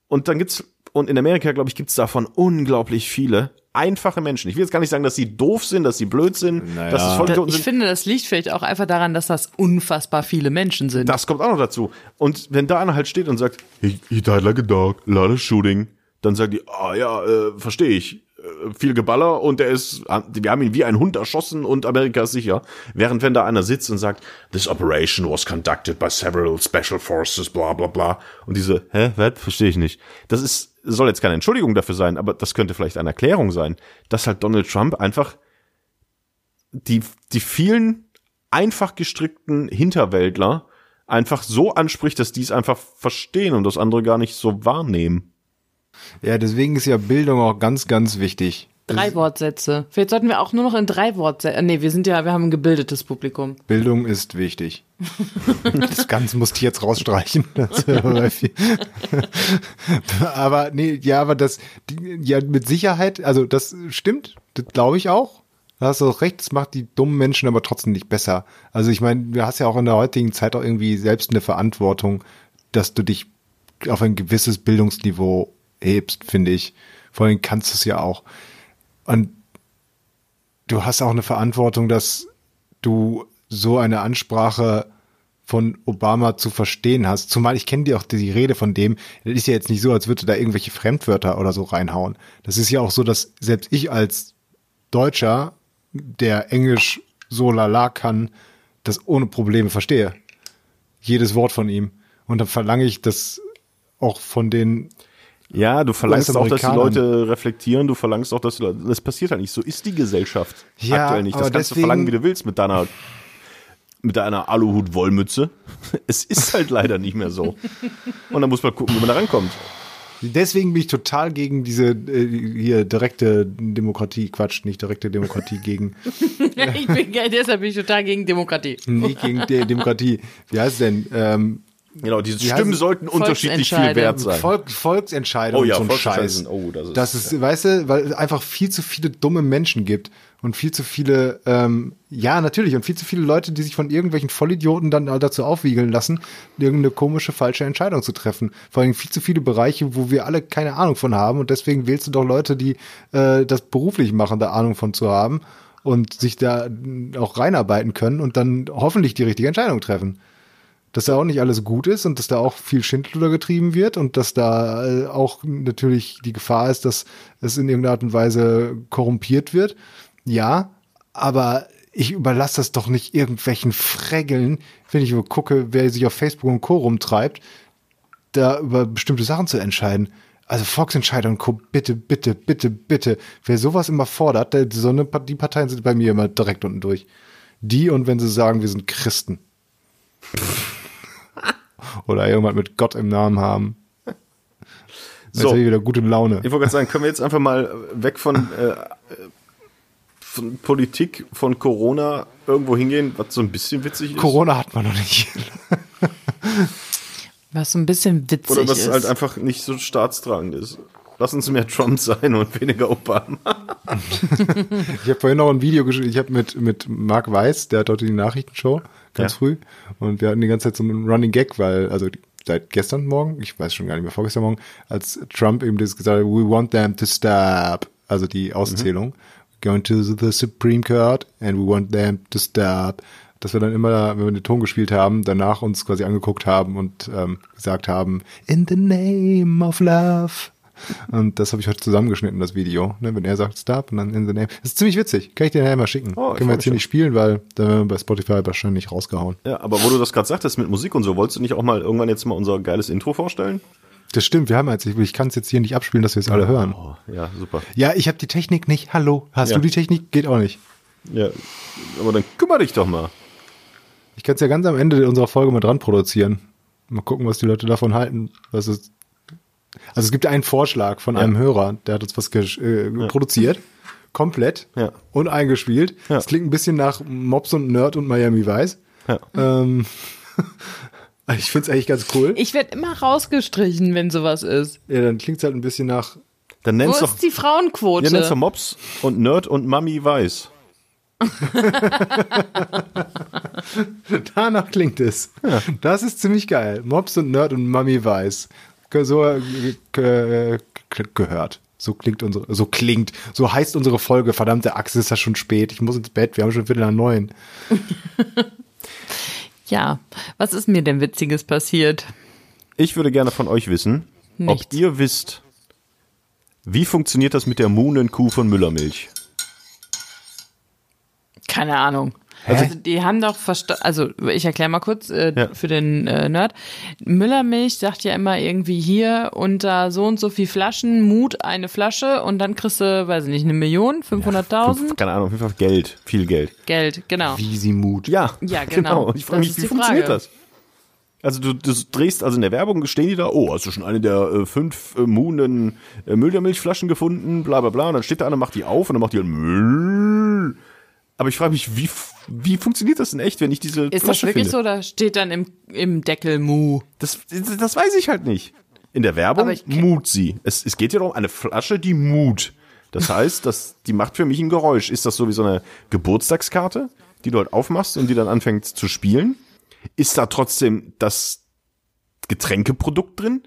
[SPEAKER 1] Und dann gibt's, und in Amerika, glaube ich, gibt's davon unglaublich viele einfache Menschen. Ich will jetzt gar nicht sagen, dass sie doof sind, dass sie blöd sind,
[SPEAKER 3] Naja.
[SPEAKER 1] dass es Vollidioten
[SPEAKER 2] ich
[SPEAKER 1] sind.
[SPEAKER 2] finde, das liegt vielleicht auch einfach daran, dass das unfassbar viele Menschen sind.
[SPEAKER 1] Das kommt auch noch dazu. Und wenn da einer halt steht und sagt, he, he died like a dog, a lot of shooting, dann sagen die, ah ja, äh, verstehe ich. Äh, Viel Geballer und der ist, wir haben ihn wie ein Hund erschossen und Amerika ist sicher. Während wenn da einer sitzt und sagt, this operation was conducted by several special forces, bla bla bla. Und diese, hä, was? Verstehe ich nicht. Das ist, soll jetzt keine Entschuldigung dafür sein, aber das könnte vielleicht eine Erklärung sein, dass halt Donald Trump einfach die, die vielen einfach gestrickten Hinterwäldler einfach so anspricht, dass die es einfach verstehen und das andere gar nicht so wahrnehmen.
[SPEAKER 3] Ja, deswegen ist ja Bildung auch ganz, ganz wichtig.
[SPEAKER 2] Drei Wortsätze. Vielleicht sollten wir auch nur noch in drei Wortsätze. Nee, wir sind ja, wir haben ein gebildetes Publikum.
[SPEAKER 3] Bildung ist wichtig. das Ganze musste ich jetzt rausstreichen. Aber nee, ja, aber das, ja, mit Sicherheit, also das stimmt, das glaube ich auch. Da hast du auch recht, das macht die dummen Menschen aber trotzdem nicht besser. Also ich meine, du hast ja auch in der heutigen Zeit auch irgendwie selbst eine Verantwortung, dass du dich auf ein gewisses Bildungsniveau hebst, finde ich. Vor allem kannst du es ja auch. Und du hast auch eine Verantwortung, dass du so eine Ansprache von Obama zu verstehen hast. Zumal ich kenne dir auch die Rede von dem. Das ist ja jetzt nicht so, als würde da irgendwelche Fremdwörter oder so reinhauen. Das ist ja auch so, dass selbst ich als Deutscher, der Englisch so lala kann, das ohne Probleme verstehe. Jedes Wort von ihm. Und dann verlange ich das auch von den
[SPEAKER 1] Ja, du verlangst auch, dass die. Leute reflektieren, du verlangst auch, dass Leute, das passiert halt nicht. So ist die Gesellschaft
[SPEAKER 3] Ja,
[SPEAKER 1] aktuell nicht. Das kannst du
[SPEAKER 3] deswegen-
[SPEAKER 1] verlangen, wie du willst mit deiner mit deiner Aluhut-Wollmütze. Es ist halt leider nicht mehr so. Und dann muss man gucken, wie man da rankommt.
[SPEAKER 3] Deswegen bin ich total gegen diese äh, hier direkte Demokratie, Quatsch, nicht direkte Demokratie gegen
[SPEAKER 2] ich bin, deshalb bin ich total gegen Demokratie.
[SPEAKER 3] nicht gegen die Demokratie. Wie heißt es denn? Ähm,
[SPEAKER 1] Genau, diese
[SPEAKER 3] Wie
[SPEAKER 1] Stimmen sollten unterschiedlich viel wert sein.
[SPEAKER 3] Volk, Volksentscheidung
[SPEAKER 1] Oh ja,
[SPEAKER 3] so ein Scheiß.
[SPEAKER 1] oh, das ist-
[SPEAKER 3] das ist, weißt du, weil es einfach viel zu viele dumme Menschen gibt und viel zu viele, ähm, ja, natürlich, und viel zu viele Leute, die sich von irgendwelchen Vollidioten dann dazu aufwiegeln lassen, irgendeine komische, falsche Entscheidung zu treffen. Vor allem viel zu viele Bereiche, wo wir alle keine Ahnung von haben und deswegen wählst du doch Leute, die äh, das beruflich machen, da Ahnung von zu haben und sich da auch reinarbeiten können und dann hoffentlich die richtige Entscheidung treffen dass da auch nicht alles gut ist und dass da auch viel Schindluder getrieben wird und dass da äh, auch natürlich die Gefahr ist, dass es in irgendeiner Art und Weise korrumpiert wird. Ja, aber ich überlasse das doch nicht irgendwelchen Freggeln, wenn ich gucke, wer sich auf Facebook und Co. rumtreibt, da über bestimmte Sachen zu entscheiden. Also Volksentscheidung, und Co. bitte, bitte, bitte, bitte. Wer sowas immer fordert, der, so eine, die Parteien sind bei mir immer direkt unten durch. Die und wenn sie sagen, wir sind Christen. Oder irgendwas mit Gott im Namen haben. Jetzt
[SPEAKER 1] So.
[SPEAKER 3] ich wieder gute Laune.
[SPEAKER 1] Ich wollte gerade sagen, können wir jetzt einfach mal weg von, äh, von Politik, von Corona irgendwo hingehen, was so ein bisschen witzig ist?
[SPEAKER 3] Corona hat man noch nicht.
[SPEAKER 2] Was so ein bisschen witzig
[SPEAKER 1] Oder was
[SPEAKER 2] ist.
[SPEAKER 1] halt einfach nicht so staatstragend ist. Lass uns mehr Trump sein und weniger Obama.
[SPEAKER 3] Ich habe vorhin noch ein Video geschrieben, ich habe mit, mit Marc Weiß, der hat dort die Nachrichtenshow, ganz
[SPEAKER 1] Ja.
[SPEAKER 3] früh. Und wir hatten die ganze Zeit so einen Running Gag, weil, also seit gestern Morgen, ich weiß schon gar nicht mehr, vorgestern Morgen, als Trump eben das gesagt hat, we want them to stop, also die Auszählung, going to the Supreme Court and we want them to stop. dass wir dann immer, wenn wir den Ton gespielt haben, danach uns quasi angeguckt haben und ähm, gesagt haben, in the name of love. Und das habe ich heute zusammengeschnitten, das Video. Ne, wenn er sagt Stop und dann in the name. Das ist ziemlich witzig. Kann ich dir nachher mal schicken.
[SPEAKER 1] Oh, ich
[SPEAKER 3] Können wir jetzt hier nicht spielen, weil da werden wir bei Spotify wahrscheinlich rausgehauen.
[SPEAKER 1] Ja, aber wo du das gerade sagtest mit Musik und so, wolltest du nicht auch mal irgendwann jetzt mal unser geiles Intro vorstellen?
[SPEAKER 3] Das stimmt, wir haben jetzt, ich, ich kann es jetzt hier nicht abspielen, dass wir es alle hören.
[SPEAKER 1] Oh, ja, super.
[SPEAKER 3] Ja, ich habe die Technik nicht. Hallo. Hast
[SPEAKER 1] Ja.
[SPEAKER 3] du die Technik? Geht auch nicht.
[SPEAKER 1] Ja, aber dann kümmere dich doch mal.
[SPEAKER 3] Ich kann es ja ganz am Ende unserer Folge mal dran produzieren. Mal gucken, was die Leute davon halten. Was es also es gibt einen Vorschlag von
[SPEAKER 1] Ja.
[SPEAKER 3] einem Hörer, der hat uns was äh, produziert. Komplett.
[SPEAKER 1] Ja.
[SPEAKER 3] Und eingespielt.
[SPEAKER 1] Ja.
[SPEAKER 3] Das klingt ein bisschen nach Mops und Nerd und Miami Vice.
[SPEAKER 1] Ja.
[SPEAKER 3] Ähm, ich find's eigentlich ganz cool.
[SPEAKER 2] Ich werde immer rausgestrichen, wenn sowas ist.
[SPEAKER 3] ja, dann klingt's halt ein bisschen nach.
[SPEAKER 1] Dann
[SPEAKER 2] Wo
[SPEAKER 1] nennst du
[SPEAKER 2] ist die Frauenquote?
[SPEAKER 1] ja, nennst du Mops und Nerd und Mami Weiß.
[SPEAKER 3] Danach klingt es. Das ist ziemlich geil. Mops und Nerd und Mami Weiß. So äh, ge- ge- gehört. So klingt unsere, so klingt, so heißt unsere Folge. Verdammte Axt, ist das schon spät. Ich muss ins Bett. Wir haben schon Viertel nach neun.
[SPEAKER 2] Ja, was ist mir denn Witziges passiert?
[SPEAKER 1] Ich würde gerne von euch wissen,
[SPEAKER 2] Nichts.
[SPEAKER 1] ob ihr wisst, wie funktioniert das mit der Muhnenkuh von Müllermilch?
[SPEAKER 2] Keine Ahnung. Also die haben doch verstanden, also ich erkläre mal kurz äh,
[SPEAKER 1] Ja.
[SPEAKER 2] für den äh, Nerd. Müllermilch sagt ja immer irgendwie hier unter so und so viel Flaschen, Mut eine Flasche und dann kriegst du, weiß ich nicht, eine Million, 500.000
[SPEAKER 1] Keine Ahnung, auf jeden Fall Geld, viel Geld.
[SPEAKER 2] Geld, genau.
[SPEAKER 3] Wie sie Mut.
[SPEAKER 1] Ja,
[SPEAKER 2] Ja, genau.
[SPEAKER 1] Ich frage mich, wie funktioniert das? Also du, du drehst, also in der Werbung stehen die da, oh, hast du schon eine der äh, fünf äh, Moonen äh, Müllermilchflaschen gefunden, bla bla bla, und dann steht da einer, macht die auf und dann macht die halt Müll. Aber ich frage mich, wie, wie funktioniert das denn echt, wenn ich diese
[SPEAKER 2] Ist das
[SPEAKER 1] Flasche
[SPEAKER 2] wirklich
[SPEAKER 1] finde?
[SPEAKER 2] so? Da steht dann im, im Deckel Mu.
[SPEAKER 1] Das, das weiß ich halt nicht. In der Werbung mut sie. Es, es geht ja darum, eine Flasche, die mut. Das heißt, dass, die macht für mich ein Geräusch. Ist das so wie so eine Geburtstagskarte, die du halt aufmachst und die dann anfängt zu spielen? Ist da trotzdem das Getränkeprodukt drin?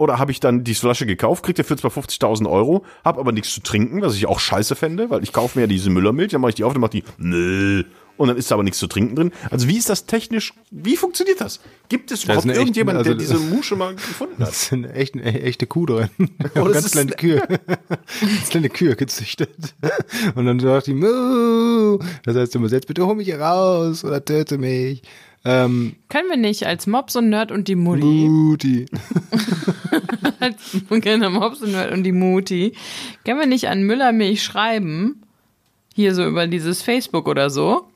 [SPEAKER 1] Oder habe ich dann die Flasche gekauft, kriegt dafür zwar 50.000 Euro, habe aber nichts zu trinken, was ich auch scheiße fände, weil ich kaufe mir ja diese Müllermilch, dann mache ich die auf, dann macht die nö. Und dann ist da aber nichts zu trinken drin. Also wie ist das technisch, wie funktioniert das? Gibt es überhaupt
[SPEAKER 3] eine echte-
[SPEAKER 1] irgendjemand, der
[SPEAKER 3] also-
[SPEAKER 1] diese Mu schon mal gefunden
[SPEAKER 3] Das
[SPEAKER 1] hat?
[SPEAKER 3] ist eine echte, eine echte Kuh drin.
[SPEAKER 1] Oh, das
[SPEAKER 3] ganz
[SPEAKER 1] ist-
[SPEAKER 3] kleine Kühe. ganz kleine Kühe gezüchtet. Und dann sagt die, Mu. Das heißt übersetzt, bitte hol mich hier raus oder töte mich. Ähm,
[SPEAKER 2] Können wir nicht als Mops und Nerd und die Mutti,
[SPEAKER 3] Mutti.
[SPEAKER 2] als genau, Mops und Nerd und die Mutti, können wir nicht an Müllermilch schreiben? Hier so über dieses Facebook oder so.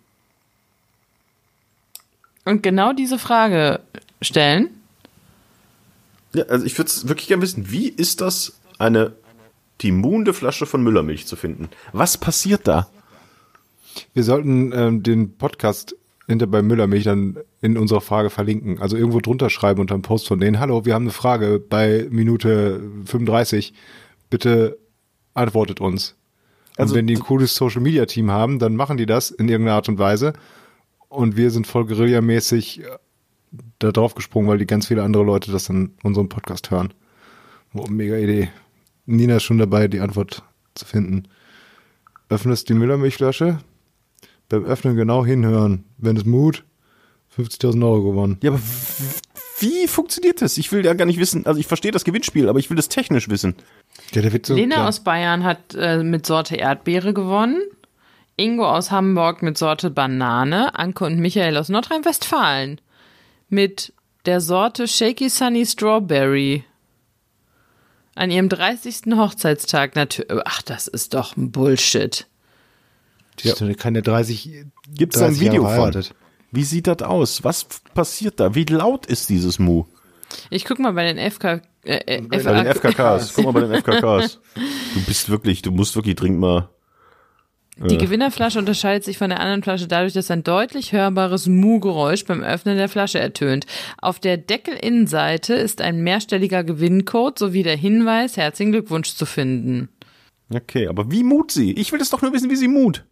[SPEAKER 2] Und genau diese Frage stellen.
[SPEAKER 1] Ja, also ich würde es wirklich gerne wissen, wie ist das, eine die muhende Flasche von Müllermilch zu finden? Was passiert da?
[SPEAKER 3] Wir sollten ähm, den Podcast hinter bei Müllermilch dann in unserer Frage verlinken. Also irgendwo drunter schreiben unter einem Post von denen. Hallo, wir haben eine Frage bei Minute 35. Bitte antwortet uns. Und
[SPEAKER 1] Also-
[SPEAKER 3] wenn die ein cooles Social Media Team haben, dann machen die das in irgendeiner Art und Weise. Und wir sind voll guerillamäßig äh, da drauf gesprungen, weil die ganz viele andere Leute das in unserem Podcast hören. Oh, mega Idee. Nina ist schon dabei, die Antwort zu finden. Öffnest die Müllermilchflasche. Beim Öffnen genau hinhören. Wenn es Mut, 50.000 Euro gewonnen.
[SPEAKER 1] Ja, aber wie funktioniert das? Ich will ja gar nicht wissen, also ich verstehe das Gewinnspiel, aber ich will das technisch wissen.
[SPEAKER 3] Ja, der wird so
[SPEAKER 2] Lena
[SPEAKER 3] klar.
[SPEAKER 2] aus Bayern hat äh, mit Sorte Erdbeere gewonnen. Ingo aus Hamburg mit Sorte Banane. Anke und Michael aus Nordrhein-Westfalen mit der Sorte Shaky Sunny Strawberry. An ihrem 30. Hochzeitstag natürlich. Ach, das ist doch ein Bullshit.
[SPEAKER 3] Die ist doch keine 30.
[SPEAKER 1] Gibt es da ein
[SPEAKER 3] 30 Jahre
[SPEAKER 1] Video von? Wie sieht das aus? Was passiert da? Wie laut ist dieses Mu?
[SPEAKER 2] Ich guck mal bei den FK. Äh, äh,
[SPEAKER 1] Bei den FKKs. Guck mal bei den FKKs. Du bist wirklich, du musst wirklich dringend mal.
[SPEAKER 2] Die Gewinnerflasche unterscheidet sich von der anderen Flasche dadurch, dass ein deutlich hörbares Mu-Geräusch beim Öffnen der Flasche ertönt. Auf der Deckelinnenseite ist ein mehrstelliger Gewinncode sowie der Hinweis, herzlichen Glückwunsch zu finden.
[SPEAKER 1] Okay, aber wie mut sie? Ich will das doch nur wissen, wie sie mut.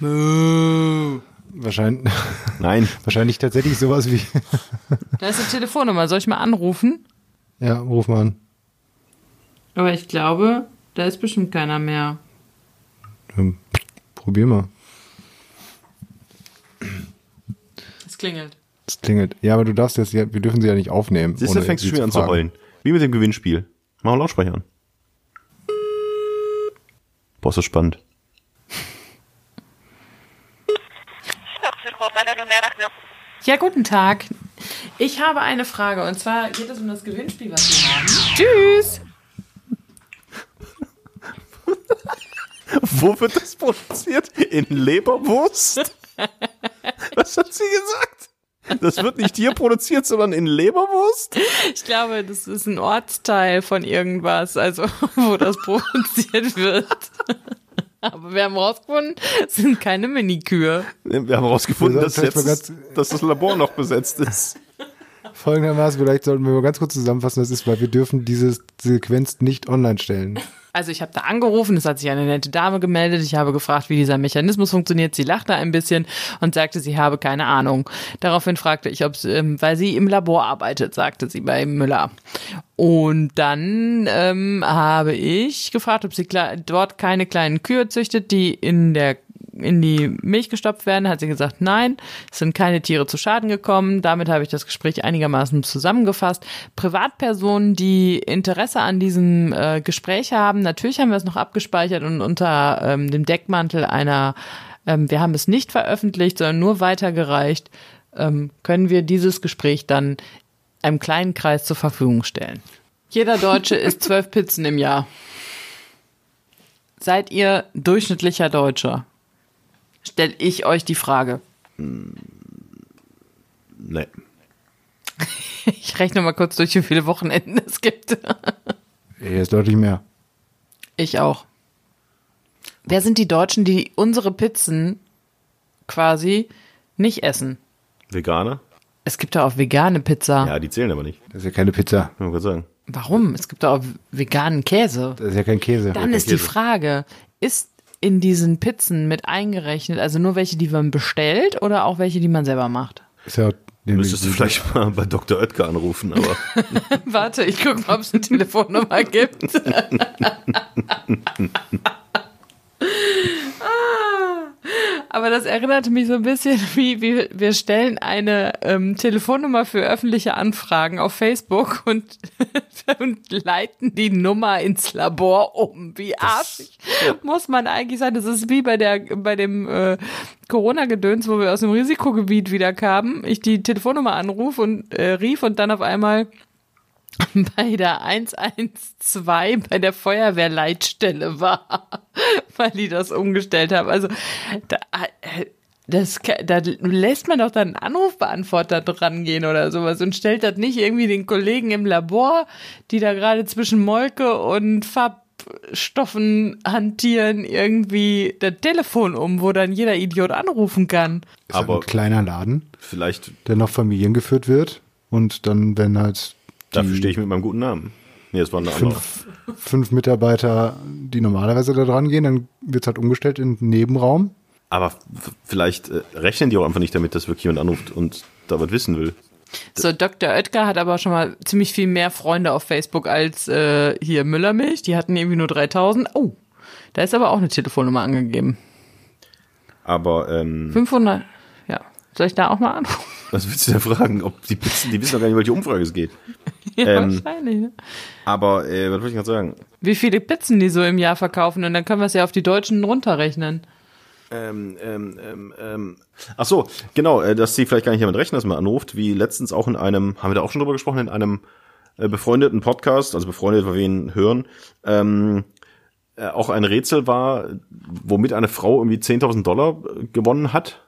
[SPEAKER 3] Wahrscheinlich,
[SPEAKER 1] Nein.
[SPEAKER 3] wahrscheinlich tatsächlich sowas wie.
[SPEAKER 2] Da ist die Telefonnummer. Soll ich mal anrufen?
[SPEAKER 3] ja, ruf mal an.
[SPEAKER 2] Aber ich glaube, da ist bestimmt keiner mehr.
[SPEAKER 3] Ähm, probier mal.
[SPEAKER 2] klingelt.
[SPEAKER 3] Es klingelt. Ja, aber du darfst jetzt, ja, wir dürfen sie ja nicht aufnehmen.
[SPEAKER 1] Siehst du, fängst du schon wieder an zu heulen. Wie mit dem Gewinnspiel. Mach mal Lautsprecher an. Boah, ist das spannend.
[SPEAKER 2] Ja, guten Tag. Ich habe eine Frage und zwar geht es um das Gewinnspiel, was wir haben. Tschüss.
[SPEAKER 1] Wo wird das produziert? In Leberwurst? Was hat sie gesagt? Das wird nicht hier produziert, sondern in Leberwurst?
[SPEAKER 2] Ich glaube, das ist ein Ortsteil von irgendwas, also wo das produziert wird. Aber wir haben rausgefunden, es sind keine Minikühe.
[SPEAKER 1] Wir haben herausgefunden,
[SPEAKER 3] Wir
[SPEAKER 1] dass, jetzt, dass das Labor noch besetzt ist.
[SPEAKER 3] Folgendermaßen, vielleicht sollten wir mal ganz kurz zusammenfassen, das ist, weil wir dürfen diese Sequenz nicht online stellen.
[SPEAKER 2] Also ich habe da angerufen, es hat sich eine nette Dame gemeldet. Ich habe gefragt, wie dieser Mechanismus funktioniert. Sie lachte ein bisschen und sagte, sie habe keine Ahnung. Daraufhin fragte ich, ob sie, ähm, weil sie im Labor arbeitet, sagte sie bei Müller. Und dann ähm, habe ich gefragt, ob sie dort keine kleinen Kühe züchtet, die in der in die Milch gestopft werden, hat sie gesagt, nein, es sind keine Tiere zu Schaden gekommen. Damit habe ich das Gespräch einigermaßen zusammengefasst. Privatpersonen, die Interesse an diesem äh, Gespräch haben, natürlich haben wir es noch abgespeichert und unter ähm, dem Deckmantel einer, ähm, wir haben es nicht veröffentlicht, sondern nur weitergereicht, ähm, können wir dieses Gespräch dann einem kleinen Kreis zur Verfügung stellen. Jeder Deutsche isst zwölf Pizzen im Jahr. Seid ihr durchschnittlicher Deutscher? Stell ich euch die Frage.
[SPEAKER 1] Nee.
[SPEAKER 2] Ich rechne mal kurz durch, wie viele Wochenenden es gibt.
[SPEAKER 3] Hier ist deutlich mehr.
[SPEAKER 2] Ich auch. Wer sind die Deutschen, die unsere Pizzen quasi nicht essen?
[SPEAKER 1] Veganer?
[SPEAKER 2] Es gibt da auch vegane Pizza.
[SPEAKER 1] Ja, die zählen aber nicht.
[SPEAKER 3] Das ist ja keine Pizza.
[SPEAKER 1] Kann man sagen.
[SPEAKER 2] Warum? Es gibt da auch veganen Käse.
[SPEAKER 3] Das ist ja kein Käse.
[SPEAKER 2] Dann ist die
[SPEAKER 1] Käse.
[SPEAKER 2] Frage, ist in diesen Pizzen mit eingerechnet, also nur welche, die man bestellt oder auch welche, die man selber macht?
[SPEAKER 3] Ist ja
[SPEAKER 1] Müsstest du vielleicht mal bei Dr. Oetker anrufen, aber
[SPEAKER 2] Warte, ich gucke mal, ob es eine Telefonnummer gibt. Ah, Aber das erinnerte mich so ein bisschen, wie, wie wir stellen eine ähm, Telefonnummer für öffentliche Anfragen auf Facebook und, und leiten die Nummer ins Labor um. Wie arschig muss man eigentlich sein? Das ist wie bei der bei dem äh, Corona-Gedöns, wo wir aus dem Risikogebiet wieder kamen. Ich die Telefonnummer anrufe und äh, rief und dann auf einmal bei der 112 bei der Feuerwehrleitstelle war, weil die das umgestellt haben. Also da, äh, das, da lässt man doch dann einen Anrufbeantworter dran gehen oder sowas und stellt das nicht irgendwie den Kollegen im Labor, die da gerade zwischen Molke und Farbstoffen hantieren, irgendwie das Telefon um, wo dann jeder Idiot anrufen kann.
[SPEAKER 3] Ist aber
[SPEAKER 1] Aber-
[SPEAKER 3] ein kleiner Laden,
[SPEAKER 1] vielleicht,
[SPEAKER 3] der noch familiengeführt wird. Und dann, wenn halt
[SPEAKER 1] dafür stehe ich mit meinem guten Namen. Nee, das war eine andere.
[SPEAKER 3] fünf, fünf Mitarbeiter, die normalerweise da dran gehen, dann wird halt umgestellt in einen Nebenraum.
[SPEAKER 1] Aber vielleicht äh, rechnen die auch einfach nicht damit, dass wirklich jemand anruft und da was wissen will.
[SPEAKER 2] So, Dr. Oetker hat aber schon mal ziemlich viel mehr Freunde auf Facebook als äh, hier Müllermilch. Die hatten irgendwie nur 3000. Oh, da ist aber auch eine Telefonnummer angegeben.
[SPEAKER 1] Aber ähm,
[SPEAKER 2] 500. Soll ich da auch mal anrufen?
[SPEAKER 1] was willst du denn fragen? Ob die Pizzen, die wissen doch gar nicht, welche Umfrage es geht.
[SPEAKER 2] Ja,
[SPEAKER 1] Ähm.
[SPEAKER 2] wahrscheinlich. Ne?
[SPEAKER 1] Aber äh, was wollte ich gerade sagen?
[SPEAKER 2] Wie viele Pizzen die so im Jahr verkaufen und dann können wir es ja auf die Deutschen runterrechnen.
[SPEAKER 1] Ähm, ähm, ähm, ähm. Ach so, genau, äh, dass sie vielleicht gar nicht damit rechnen, dass man anruft, wie letztens auch in einem, haben wir da auch schon drüber gesprochen, in einem äh, befreundeten Podcast, also befreundet, weil wir ihn hören, ähm, äh, auch ein Rätsel war, womit eine Frau irgendwie 10.000 Dollar äh, gewonnen hat.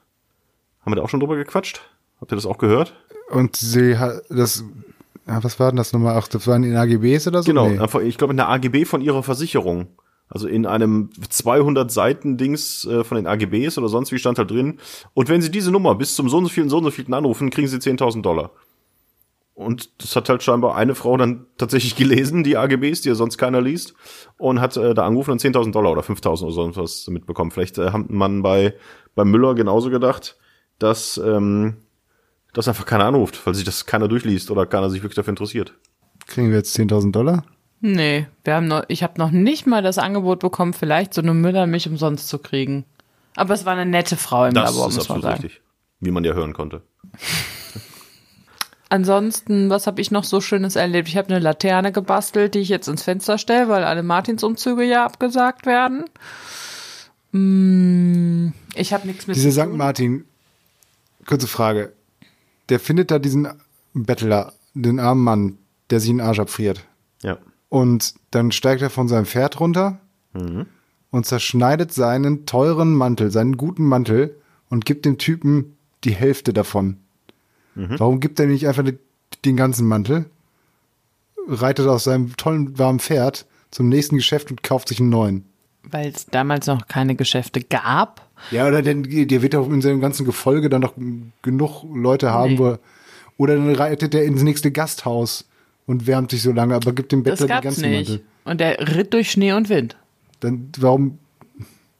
[SPEAKER 1] Haben wir da auch schon drüber gequatscht? Habt ihr das auch gehört?
[SPEAKER 3] Und sie hat das, was war denn das nochmal? Ach, das waren in AGBs oder so?
[SPEAKER 1] Genau,
[SPEAKER 3] Nee.
[SPEAKER 1] ich glaube in der AGB von ihrer Versicherung. Also in einem 200 Seiten Dings äh, von den AGBs oder sonst wie stand halt drin. Und wenn Sie diese Nummer bis zum so und so vielen, so und so vielen anrufen, kriegen Sie 10.000 Dollar. Und das hat halt scheinbar eine Frau dann tatsächlich gelesen, die AGBs, die ja sonst keiner liest, und hat äh, da angerufen und 10.000 Dollar oder 5.000 oder sonst was mitbekommen. Vielleicht äh, hat man bei, bei Müller genauso gedacht, dass, ähm, dass einfach keiner anruft, weil sich das keiner durchliest oder keiner sich wirklich dafür interessiert.
[SPEAKER 3] Kriegen wir jetzt 10.000 Dollar?
[SPEAKER 2] Nee, wir haben noch, ich habe noch nicht mal das Angebot bekommen, vielleicht so eine Müllermilch umsonst zu kriegen. Aber es war eine nette Frau im
[SPEAKER 1] Das
[SPEAKER 2] Labor,
[SPEAKER 1] ist
[SPEAKER 2] muss man
[SPEAKER 1] absolut
[SPEAKER 2] sagen.
[SPEAKER 1] richtig. Wie man ja hören konnte.
[SPEAKER 2] Ansonsten, was habe ich noch so Schönes erlebt? Ich habe eine Laterne gebastelt, die ich jetzt ins Fenster stelle, weil alle Martinsumzüge ja abgesagt werden. Mm, Ich habe nichts mit
[SPEAKER 3] Dieser
[SPEAKER 2] zu
[SPEAKER 3] St. Martin, kurze Frage. Der findet da diesen Bettler, den armen Mann, der sich den Arsch abfriert.
[SPEAKER 1] Ja.
[SPEAKER 3] Und dann steigt er von seinem Pferd runter und zerschneidet seinen teuren Mantel, seinen guten Mantel und gibt dem Typen die Hälfte davon. Warum gibt er nicht einfach den- den ganzen Mantel, reitet auf seinem tollen warmen Pferd zum nächsten Geschäft und kauft sich einen neuen?
[SPEAKER 2] Weil es damals noch keine Geschäfte gab.
[SPEAKER 3] Ja, oder denn der wird doch in seinem ganzen Gefolge dann noch genug Leute haben,
[SPEAKER 2] Nee.
[SPEAKER 3] wo er, oder dann reitet er ins nächste Gasthaus und wärmt sich so lange, aber gibt dem
[SPEAKER 2] Das
[SPEAKER 3] Bettler den
[SPEAKER 2] gab's
[SPEAKER 3] ganzen
[SPEAKER 2] nicht.
[SPEAKER 3] Mantel.
[SPEAKER 2] Und der ritt durch Schnee und Wind.
[SPEAKER 3] Dann warum?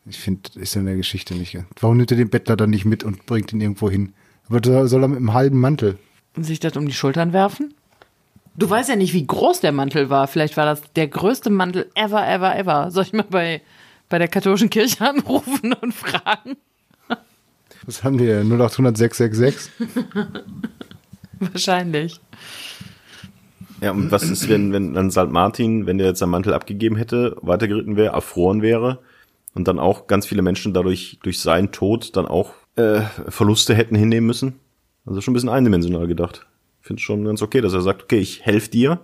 [SPEAKER 3] Ich finde, ist ja in der Geschichte nicht. Warum nimmt er den Bettler dann nicht mit und bringt ihn irgendwo hin? Aber soll er mit einem halben Mantel?
[SPEAKER 2] Und sich das um die Schultern werfen? Du weißt ja nicht, wie groß der Mantel war. Vielleicht war das der größte Mantel ever, ever, ever. Soll ich mal bei, bei der katholischen Kirche anrufen und fragen?
[SPEAKER 3] Was haben die? denn? 0800 666?
[SPEAKER 2] Wahrscheinlich.
[SPEAKER 1] Ja, und was ist, wenn, wenn dann St. Martin, wenn der jetzt seinen Mantel abgegeben hätte, weitergeritten wäre, erfroren wäre und dann auch ganz viele Menschen dadurch, durch seinen Tod dann auch äh, Verluste hätten hinnehmen müssen? Also schon ein bisschen eindimensional gedacht. Ich finde schon ganz okay, dass er sagt, okay, ich helfe dir,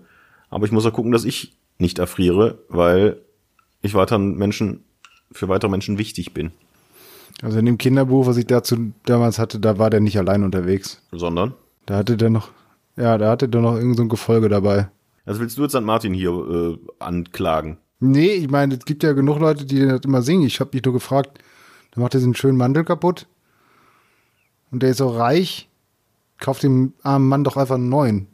[SPEAKER 1] aber ich muss auch gucken, dass ich nicht erfriere, weil ich weiteren Menschen, für weitere Menschen wichtig bin.
[SPEAKER 3] Also in dem Kinderbuch, was ich dazu damals hatte, da war der nicht allein unterwegs.
[SPEAKER 1] Sondern,
[SPEAKER 3] Da hatte der noch, ja, da hatte der noch irgend so ein Gefolge dabei.
[SPEAKER 1] also willst du jetzt St. Martin hier äh, anklagen?
[SPEAKER 3] Nee, ich meine, es gibt ja genug Leute, die das immer singen. Ich habe mich nur gefragt, da macht er diesen schönen Mantel kaputt. Und der ist auch reich. Kauft dem armen Mann doch einfach einen neuen.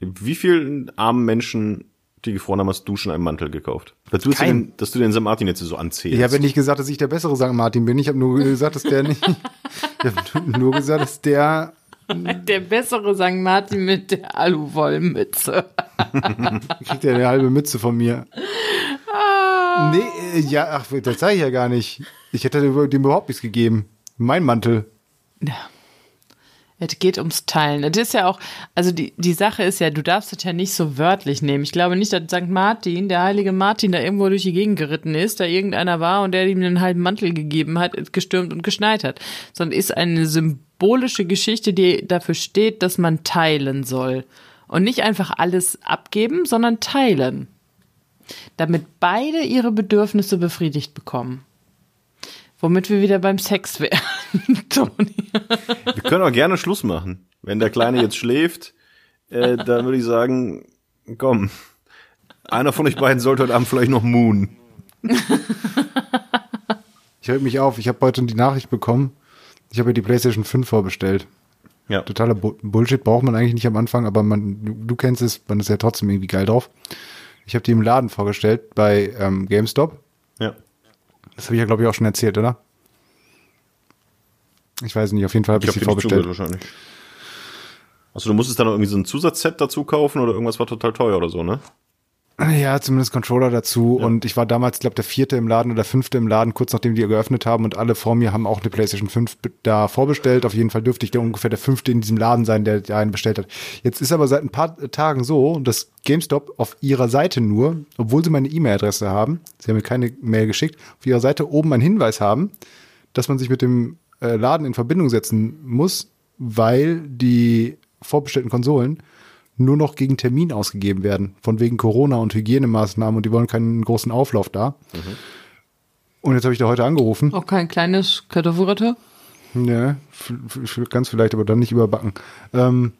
[SPEAKER 1] Wie vielen armen Menschen, die gefroren haben, hast du schon einen Mantel gekauft? Dass du, den, dass du den St. Martin jetzt so anzählst.
[SPEAKER 3] Ich habe ja nicht gesagt, dass ich der bessere St. Martin bin. Ich habe nur gesagt, dass der nicht. ich habe nur gesagt, dass der.
[SPEAKER 2] Der bessere St. Martin mit der Aluwollmütze.
[SPEAKER 3] Kriegt der eine halbe Mütze von mir. Nee, äh, ja, ach, das sage ich ja gar nicht. Ich hätte dem überhaupt nichts gegeben. Mein Mantel.
[SPEAKER 2] Ja. Es geht ums Teilen. Es ist ja auch, also die, die Sache ist ja, du darfst es ja nicht so wörtlich nehmen. Ich glaube nicht, dass St. Martin, der heilige Martin, da irgendwo durch die Gegend geritten ist, da irgendeiner war und der ihm einen halben Mantel gegeben hat, es gestürmt und geschneit hat. Sondern ist eine symbolische Geschichte, die dafür steht, dass man teilen soll. Und nicht einfach alles abgeben, sondern teilen. Damit beide ihre Bedürfnisse befriedigt bekommen. Womit wir wieder beim Sex wären, Toni.
[SPEAKER 1] Wir können auch gerne Schluss machen. Wenn der Kleine jetzt schläft, äh, dann würde ich sagen, komm, einer von euch beiden sollte heute Abend vielleicht noch Moon.
[SPEAKER 3] Ich höre mich auf. Ich habe heute die Nachricht bekommen. Ich habe ja die PlayStation 5 vorbestellt.
[SPEAKER 1] Ja.
[SPEAKER 3] Totaler Bu Bullshit braucht man eigentlich nicht am Anfang, aber man, du, du kennst es, man ist ja trotzdem irgendwie geil drauf. Ich habe die im Laden vorgestellt bei ähm, GameStop.
[SPEAKER 1] Ja.
[SPEAKER 3] Das habe ich ja, glaube ich, auch schon erzählt, oder? Ich weiß nicht, auf jeden Fall habe
[SPEAKER 1] Ich
[SPEAKER 3] ich,
[SPEAKER 1] habe
[SPEAKER 3] sie vorbestellt.
[SPEAKER 1] wahrscheinlich. Also du musstest dann noch irgendwie so ein Zusatzset dazu kaufen oder irgendwas war total teuer oder so, ne?
[SPEAKER 3] Ja, zumindest Controller dazu. Und ich war damals, glaube der vierte im Laden oder fünfte im Laden, kurz nachdem die geöffnet haben. Und alle vor mir haben auch eine PlayStation 5 be- da vorbestellt. Auf jeden Fall dürfte ich der ungefähr der fünfte in diesem Laden sein, der einen bestellt hat. Jetzt ist aber seit ein paar Tagen so, dass GameStop auf ihrer Seite nur, obwohl sie meine E-Mail-Adresse haben, sie haben mir keine Mail geschickt, auf ihrer Seite oben einen Hinweis haben, dass man sich mit dem äh, Laden in Verbindung setzen muss, weil die vorbestellten Konsolen nur noch gegen Termin ausgegeben werden. Von wegen Corona und Hygienemaßnahmen und die wollen keinen großen Auflauf da. Und jetzt habe ich da heute angerufen.
[SPEAKER 2] Auch kein kleines Kartoffelratte?
[SPEAKER 3] Ja, f- ganz vielleicht, aber dann nicht überbacken. Ähm,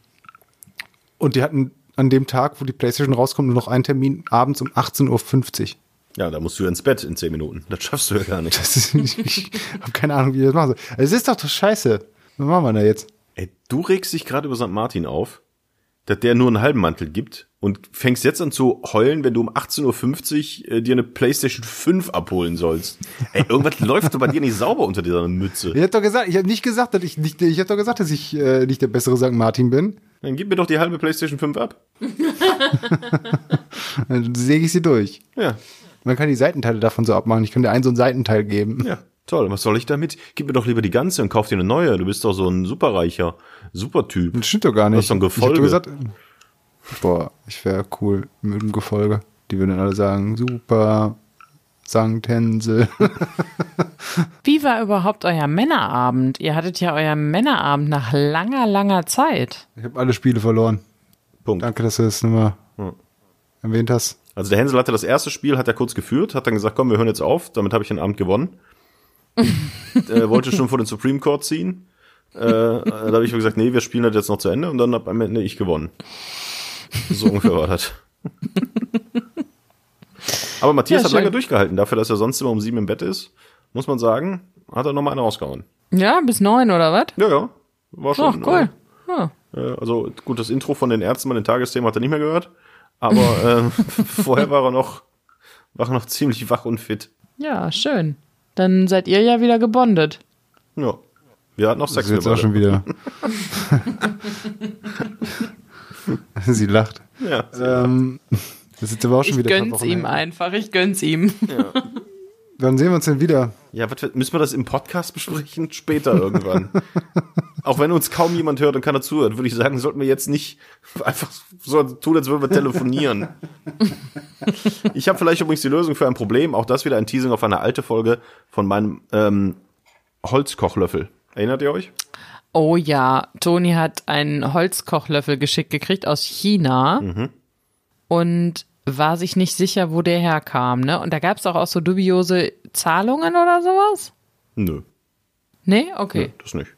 [SPEAKER 3] und die hatten an dem Tag, wo die Playstation rauskommt, nur noch einen Termin abends um 18.50 Uhr.
[SPEAKER 1] Ja, da musst du ins Bett in zehn Minuten. Das schaffst du ja gar nicht.
[SPEAKER 3] Das ist, ich ich habe keine Ahnung, wie ich das machen soll. Es ist doch doch scheiße. Was machen wir da jetzt?
[SPEAKER 1] Ey, du regst dich gerade über St. Martin auf, dass der nur einen halben Mantel gibt und fängst jetzt an zu heulen, wenn du um 18.50 Uhr äh, dir eine Playstation 5 abholen sollst. Ey, irgendwas läuft doch bei dir nicht sauber unter dieser Mütze.
[SPEAKER 3] Ich habe doch gesagt, ich habe nicht gesagt, dass ich nicht, ich habe doch gesagt, dass ich äh, nicht der bessere St. Martin bin.
[SPEAKER 1] Dann gib mir doch die halbe Playstation 5 ab.
[SPEAKER 3] Dann säge ich sie durch.
[SPEAKER 1] Ja,
[SPEAKER 3] Man kann die Seitenteile davon so abmachen. Ich könnte dir einen so einen Seitenteil geben.
[SPEAKER 1] ja. Toll, was soll ich damit? Gib mir doch lieber die ganze und kauf dir eine neue. Du bist doch so ein superreicher Supertyp.
[SPEAKER 3] Das stimmt doch gar nicht.
[SPEAKER 1] Das ist doch ein
[SPEAKER 3] Ich
[SPEAKER 1] Gefolge.
[SPEAKER 3] doch gesagt, boah, ich wäre cool mit dem Gefolge. Die würden alle sagen, super, Sankt Hänsel.
[SPEAKER 2] Wie war überhaupt euer Männerabend? Ihr hattet ja euer Männerabend nach langer, langer Zeit.
[SPEAKER 3] Ich habe alle Spiele verloren.
[SPEAKER 1] Punkt.
[SPEAKER 3] Danke, dass du das nochmal
[SPEAKER 1] Hm.
[SPEAKER 3] erwähnt hast.
[SPEAKER 1] Also der Hänsel hatte das erste Spiel, hat er kurz geführt, hat dann gesagt, komm, wir hören jetzt auf. Damit habe ich den Abend gewonnen. äh, wollte schon vor den Supreme Court ziehen. Äh, da habe ich gesagt, nee, wir spielen das jetzt noch zu Ende und dann habe am Ende ich gewonnen. So ungefähr war das. Aber Matthias
[SPEAKER 2] Ja,
[SPEAKER 1] hat
[SPEAKER 2] schön.
[SPEAKER 1] lange durchgehalten. Dafür, dass er sonst immer um sieben im Bett ist, muss man sagen, hat er nochmal eine rausgehauen.
[SPEAKER 2] Ja, bis neun oder was?
[SPEAKER 1] Ja, ja. War
[SPEAKER 2] Ach,
[SPEAKER 1] schon.
[SPEAKER 2] cool. Ah.
[SPEAKER 1] Äh, also gut, das Intro von den Ärzten bei den Tagesthemen hat er nicht mehr gehört. Aber ähm, vorher war er noch, war er noch ziemlich wach und fit.
[SPEAKER 2] Ja, schön. Dann seid ihr ja wieder gebondet.
[SPEAKER 1] Ja. Wir hatten noch
[SPEAKER 3] Das
[SPEAKER 1] Sex
[SPEAKER 3] ist jetzt auch schon wieder. Sie lacht.
[SPEAKER 1] Ja.
[SPEAKER 3] Ähm, das ist jetzt aber auch schon
[SPEAKER 2] Ich
[SPEAKER 3] wieder. paar
[SPEAKER 2] gönn's ihm einfach, ich gönn's ihm.
[SPEAKER 3] Wann sehen wir uns denn wieder?
[SPEAKER 1] Ja, was, müssen wir das im Podcast besprechen? Später irgendwann. Auch wenn uns kaum jemand hört und keiner zuhört, würde ich sagen, sollten wir jetzt nicht einfach so tun, als würden wir telefonieren. Ich habe vielleicht übrigens die Lösung für ein Problem. Auch das wieder ein Teasing auf eine alte Folge von meinem ähm, Holzkochlöffel. Erinnert ihr euch?
[SPEAKER 2] Oh ja, Toni hat einen Holzkochlöffel geschickt gekriegt aus China und war sich nicht sicher, wo der herkam, ne? Und da gab's auch, auch so dubiose Zahlungen oder sowas?
[SPEAKER 1] Nö.
[SPEAKER 2] Nee? Okay.
[SPEAKER 1] Das nicht.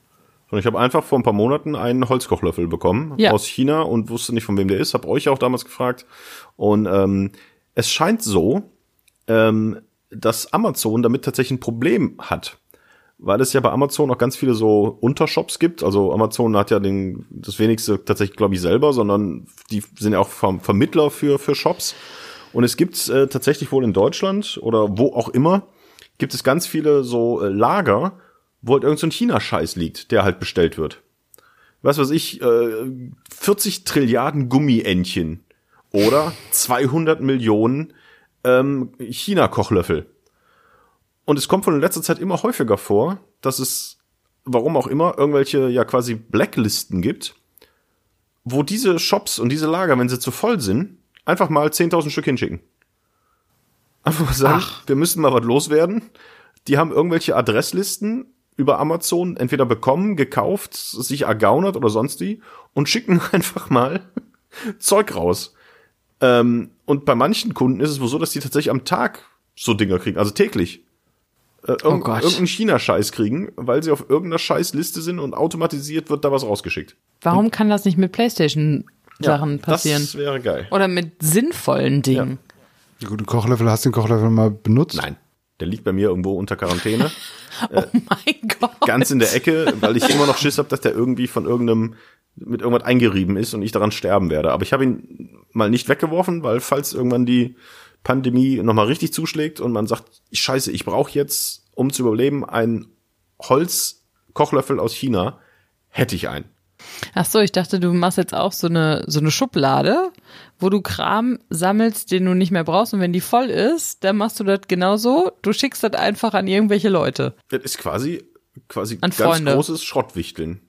[SPEAKER 1] Sondern ich habe einfach vor ein paar Monaten einen Holzkochlöffel bekommen
[SPEAKER 2] Ja.
[SPEAKER 1] aus China und wusste nicht, von wem der ist. Habe euch auch damals gefragt. Und ähm, es scheint so, ähm, dass Amazon damit tatsächlich ein Problem hat. Weil es ja bei Amazon auch ganz viele so Untershops gibt. Also Amazon hat ja den, das wenigste tatsächlich, glaube ich, selber, sondern die sind ja auch Ver Vermittler für, für Shops. Und es gibt äh, tatsächlich wohl in Deutschland oder wo auch immer, gibt es ganz viele so äh, Lager, wo halt irgend so ein China-Scheiß liegt, der halt bestellt wird. Was weiß ich, äh, 40 Trilliarden Gummientchen oder 200 Millionen ähm, China-Kochlöffel. Und es kommt von letzter Zeit immer häufiger vor, dass es, warum auch immer, irgendwelche ja quasi Blacklisten gibt, wo diese Shops und diese Lager, wenn sie zu voll sind, einfach mal 10.000 Stück hinschicken. Einfach mal sagen, wir müssen mal was loswerden. Die haben irgendwelche Adresslisten über Amazon entweder bekommen, gekauft, sich ergaunert oder sonst wie und schicken einfach mal Zeug raus. Ähm, und bei manchen Kunden ist es wohl so, dass die tatsächlich am Tag so Dinger kriegen, also täglich. Äh, irg
[SPEAKER 2] Oh Gott.
[SPEAKER 1] Irgendeinen China-Scheiß kriegen, weil sie auf irgendeiner Scheißliste sind und automatisiert wird da was rausgeschickt.
[SPEAKER 2] Warum kann das nicht mit Playstation-Sachen passieren?
[SPEAKER 1] Das wäre geil.
[SPEAKER 2] Oder mit sinnvollen Dingen?
[SPEAKER 3] Gut, Kochlöffel, hast du den Kochlöffel mal benutzt?
[SPEAKER 1] Nein, der liegt bei mir irgendwo unter Quarantäne.
[SPEAKER 2] Oh mein Gott.
[SPEAKER 1] ganz in der Ecke, weil ich immer noch Schiss habe, dass der irgendwie von irgendeinem mit irgendwas eingerieben ist und ich daran sterben werde. Aber ich habe ihn mal nicht weggeworfen, weil falls irgendwann die Pandemie nochmal richtig zuschlägt und man sagt, scheiße, ich brauche jetzt, um zu überleben, einen Holzkochlöffel aus China, hätte ich einen.
[SPEAKER 2] Ach so, ich dachte, du machst jetzt auch so eine, so eine Schublade, wo du Kram sammelst, den du nicht mehr brauchst. Und wenn die voll ist, dann machst du das genauso. Du schickst das einfach an irgendwelche Leute.
[SPEAKER 1] Das ist quasi, quasi
[SPEAKER 2] An
[SPEAKER 1] ganz
[SPEAKER 2] Freunde.
[SPEAKER 1] großes Schrottwichteln.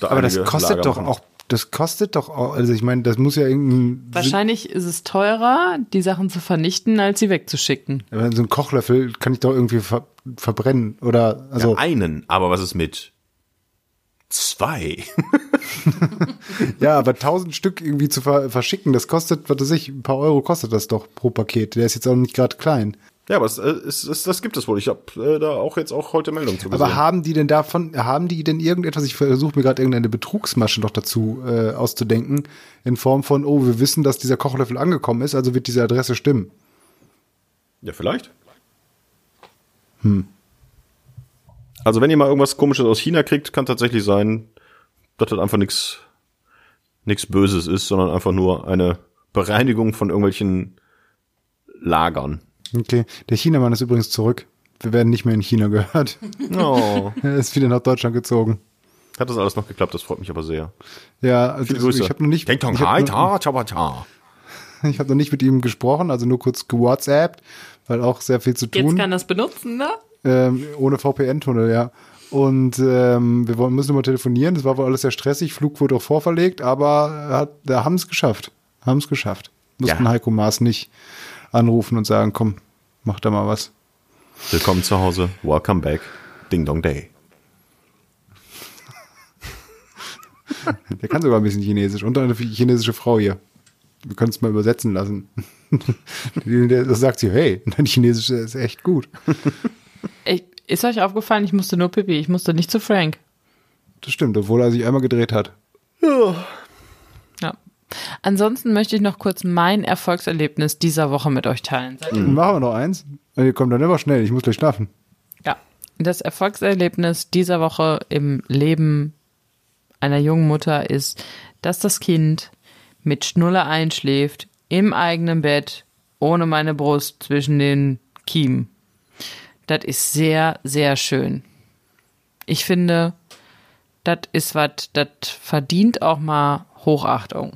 [SPEAKER 1] da
[SPEAKER 3] Aber das kostet
[SPEAKER 1] Lager
[SPEAKER 3] doch
[SPEAKER 1] machen.
[SPEAKER 3] auch, das kostet doch auch, also ich meine, das muss ja irgendein,
[SPEAKER 2] Wahrscheinlich ist es teurer, die Sachen zu vernichten, als sie wegzuschicken.
[SPEAKER 3] Aber so ein Kochlöffel kann ich doch irgendwie ver verbrennen oder, also,
[SPEAKER 1] ja, einen, aber was ist mit zwei?
[SPEAKER 3] ja, aber tausend Stück irgendwie zu ver verschicken, das kostet, was weiß ich, ein paar Euro kostet das doch pro Paket. Der ist jetzt auch nicht gerade klein.
[SPEAKER 1] Ja, aber es, äh, es, es, das gibt es wohl. Ich habe äh, da auch jetzt auch heute Meldung zu gesehen.
[SPEAKER 3] Aber haben die denn davon, haben die denn irgendetwas, ich versuche mir gerade irgendeine Betrugsmasche noch dazu äh, auszudenken, in Form von, oh, wir wissen, dass dieser Kochlöffel angekommen ist, also wird diese Adresse stimmen.
[SPEAKER 1] Ja, vielleicht. Hm. Also wenn ihr mal irgendwas komisches aus China kriegt, kann tatsächlich sein, dass das einfach nichts nichts Böses ist, sondern einfach nur eine Bereinigung von irgendwelchen Lagern.
[SPEAKER 3] Okay, der Chinamann ist übrigens zurück. Wir werden nicht mehr in China gehört.
[SPEAKER 1] Oh.
[SPEAKER 3] Er ist wieder nach Deutschland gezogen.
[SPEAKER 1] Hat das alles noch geklappt, das freut mich aber sehr.
[SPEAKER 3] Ja, also
[SPEAKER 1] Viele Grüße.
[SPEAKER 3] ich habe noch nicht,
[SPEAKER 1] Deng Dong
[SPEAKER 3] ich hab
[SPEAKER 1] Hai
[SPEAKER 3] noch- ich habe noch nicht mit ihm gesprochen, also nur kurz gewhatsappt, weil auch sehr viel zu
[SPEAKER 2] Jetzt
[SPEAKER 3] tun.
[SPEAKER 2] kann das benutzen, ne?
[SPEAKER 3] Ähm, ohne VPN-Tunnel, ja. Und ähm, wir wollen, müssen immer telefonieren. Das war wohl alles sehr stressig. Flug wurde auch vorverlegt, aber hat, da haben es geschafft. Haben es geschafft. Mussten
[SPEAKER 1] Ja.
[SPEAKER 3] Heiko Maas nicht anrufen und sagen, komm, mach da mal was.
[SPEAKER 1] Willkommen zu Hause. Welcome back. Ding Dong Day.
[SPEAKER 3] Der kann sogar ein bisschen Chinesisch. Und eine chinesische Frau hier. Wir können es mal übersetzen lassen. Da sagt sie, hey, dein Chinesisch ist echt gut.
[SPEAKER 2] Ich, ist euch aufgefallen, ich musste nur Pipi, ich musste nicht zu Frank.
[SPEAKER 3] Das stimmt, obwohl er sich einmal gedreht hat.
[SPEAKER 2] Ja. Ansonsten möchte ich noch kurz mein Erfolgserlebnis dieser Woche mit euch teilen.
[SPEAKER 3] Dann machen wir noch eins. Ihr kommt dann immer schnell, ich muss gleich schlafen.
[SPEAKER 2] Ja. Das Erfolgserlebnis dieser Woche im Leben einer jungen Mutter ist, dass das Kind mit Schnuller einschläft, im eigenen Bett, ohne meine Brust zwischen den Kiemen. Das ist sehr, sehr schön. Ich finde, das ist was, das verdient auch mal Hochachtung.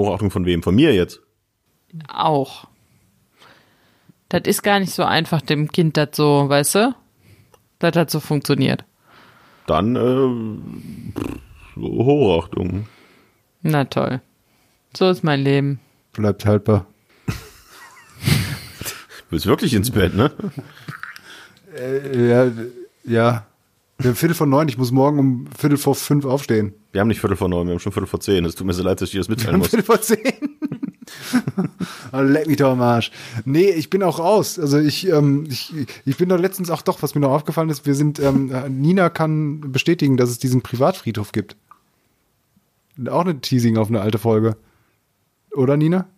[SPEAKER 1] Hochachtung von wem? Von mir jetzt?
[SPEAKER 2] Auch. Das ist gar nicht so einfach, dem Kind das so, weißt du? Das hat so funktioniert.
[SPEAKER 1] Dann äh, Hochachtung.
[SPEAKER 2] Na toll. So ist mein Leben.
[SPEAKER 3] Bleibt haltbar.
[SPEAKER 1] Du bist wirklich ins Bett, ne?
[SPEAKER 3] Äh, ja, ja. Wir haben Viertel vor neun, ich muss morgen um Viertel vor fünf aufstehen.
[SPEAKER 1] Wir haben nicht Viertel vor neun, wir haben schon Viertel vor zehn. Es tut mir so leid, dass ich dir das mitteilen muss.
[SPEAKER 3] Viertel vor zehn. oh, leck mich doch am Arsch. Nee, ich bin auch raus. Also ich, ähm, ich, ich bin doch letztens auch doch, was mir noch aufgefallen ist, wir sind, ähm, Nina kann bestätigen, dass es diesen Privatfriedhof gibt. Auch eine Teasing auf eine alte Folge. Oder, Nina?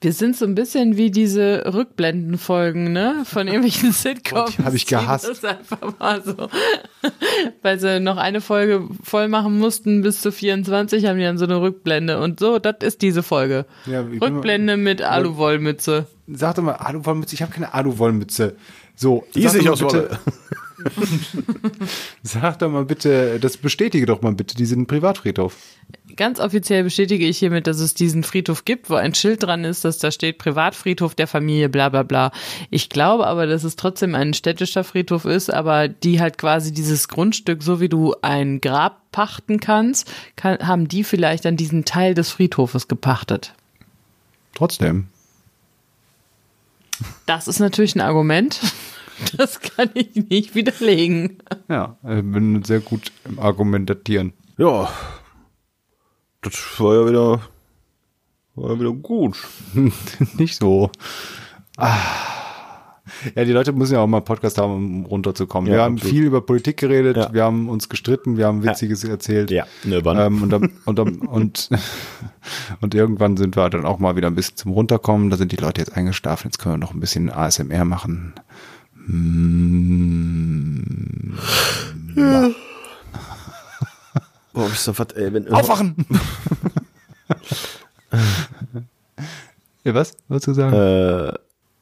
[SPEAKER 2] Wir sind so ein bisschen wie diese Rückblendenfolgen, ne? Von irgendwelchen Sitcoms.
[SPEAKER 3] die hab ich gehasst.
[SPEAKER 2] Das ist einfach mal so. Weil sie noch eine Folge voll machen mussten bis zu 24, haben die dann so eine Rückblende. Und so, das ist diese Folge.
[SPEAKER 3] Ja, bin mal-
[SPEAKER 2] Rückblende mit Aluwollmütze.
[SPEAKER 3] Sag doch mal, Aluwollmütze. Ich habe keine Aluwollmütze. So,
[SPEAKER 1] Die
[SPEAKER 3] sag
[SPEAKER 1] ist
[SPEAKER 3] doch
[SPEAKER 1] nicht
[SPEAKER 3] mal
[SPEAKER 1] aus Wolle.
[SPEAKER 3] Sag doch mal bitte, das bestätige doch mal bitte diesen Privatfriedhof.
[SPEAKER 2] Ganz offiziell bestätige ich hiermit, dass es diesen Friedhof gibt, wo ein Schild dran ist, dass da steht Privatfriedhof der Familie, bla bla bla. Ich glaube aber, dass es trotzdem ein städtischer Friedhof ist, aber die halt quasi dieses Grundstück, so wie du ein Grab pachten kannst, kann, haben die vielleicht dann diesen Teil des Friedhofes gepachtet.
[SPEAKER 3] Trotzdem.
[SPEAKER 2] Das ist natürlich ein Argument. Das kann ich nicht widerlegen.
[SPEAKER 3] Ja, ich bin sehr gut im Argumentieren.
[SPEAKER 1] Ja. Das war ja wieder, war ja wieder gut.
[SPEAKER 3] Nicht so. Ah. Ja, die Leute müssen ja auch mal einen Podcast haben, um runterzukommen.
[SPEAKER 1] Ja,
[SPEAKER 3] wir haben
[SPEAKER 1] absolut.
[SPEAKER 3] viel über Politik geredet,
[SPEAKER 1] Ja.
[SPEAKER 3] wir haben uns gestritten, wir haben Witziges erzählt.
[SPEAKER 1] Ja, ne, wann?
[SPEAKER 3] Ähm, und, dann, und, dann, und, und irgendwann sind wir dann auch mal wieder ein bisschen zum Runterkommen. Da sind die Leute jetzt eingeschlafen. Jetzt können wir noch ein bisschen ASMR machen. Mm.
[SPEAKER 1] Oh, ich so, was, ey, wenn
[SPEAKER 3] Aufwachen! ja, was? Wolltest du sagen?
[SPEAKER 1] Äh,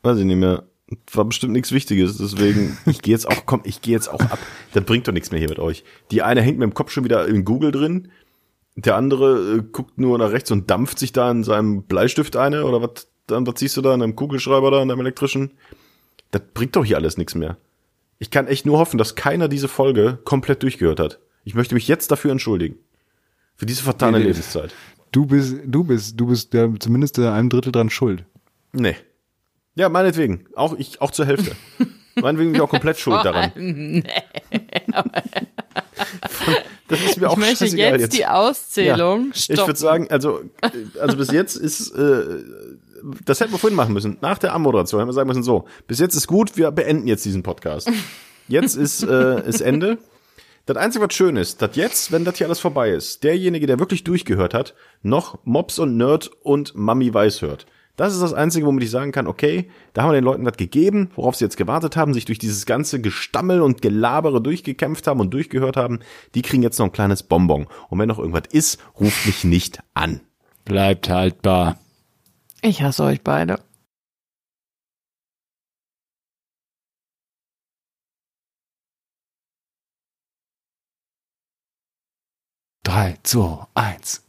[SPEAKER 1] weiß ich nicht mehr. War bestimmt nichts Wichtiges, deswegen, ich gehe jetzt auch, komm, ich gehe jetzt auch ab. Das bringt doch nichts mehr hier mit euch. Die eine hängt mit dem Kopf schon wieder in Google drin, der andere äh, guckt nur nach rechts und dampft sich da in seinem Bleistift eine, oder was, dann, was siehst du da in einem Kugelschreiber da, in einem elektrischen? Das bringt doch hier alles nichts mehr. Ich kann echt nur hoffen, dass keiner diese Folge komplett durchgehört hat. Ich möchte mich jetzt dafür entschuldigen. Für diese fatale
[SPEAKER 3] Nee, nee.
[SPEAKER 1] Lebenszeit.
[SPEAKER 3] Du bist, du bist, du bist ja zumindest in einem Drittel dran schuld.
[SPEAKER 1] Nee. Ja, meinetwegen. Auch ich, auch zur Hälfte. meinetwegen bin ich auch komplett schuld daran. Das ist mir auch
[SPEAKER 2] ich möchte
[SPEAKER 1] scheißegal
[SPEAKER 2] jetzt, die Auszählung
[SPEAKER 1] Ich
[SPEAKER 2] stoppen.
[SPEAKER 1] würde sagen, also, also bis jetzt ist, äh, das hätten wir vorhin machen müssen. Nach der Anmoderation hätten wir sagen müssen, so, bis jetzt ist gut, wir beenden jetzt diesen Podcast. Jetzt ist, äh, ist Ende. Das Einzige, was schön ist, dass jetzt, wenn das hier alles vorbei ist, derjenige, der wirklich durchgehört hat, noch Mops und Nerd und Mami Weiß hört. Das ist das Einzige, womit ich sagen kann, okay, da haben wir den Leuten was gegeben, worauf sie jetzt gewartet haben, sich durch dieses ganze Gestammel und Gelabere durchgekämpft haben und durchgehört haben. Die kriegen jetzt noch ein kleines Bonbon. Und wenn noch irgendwas ist, ruft mich nicht an.
[SPEAKER 3] Bleibt haltbar.
[SPEAKER 2] Ich hasse euch beide.
[SPEAKER 3] Drei, zwei, eins.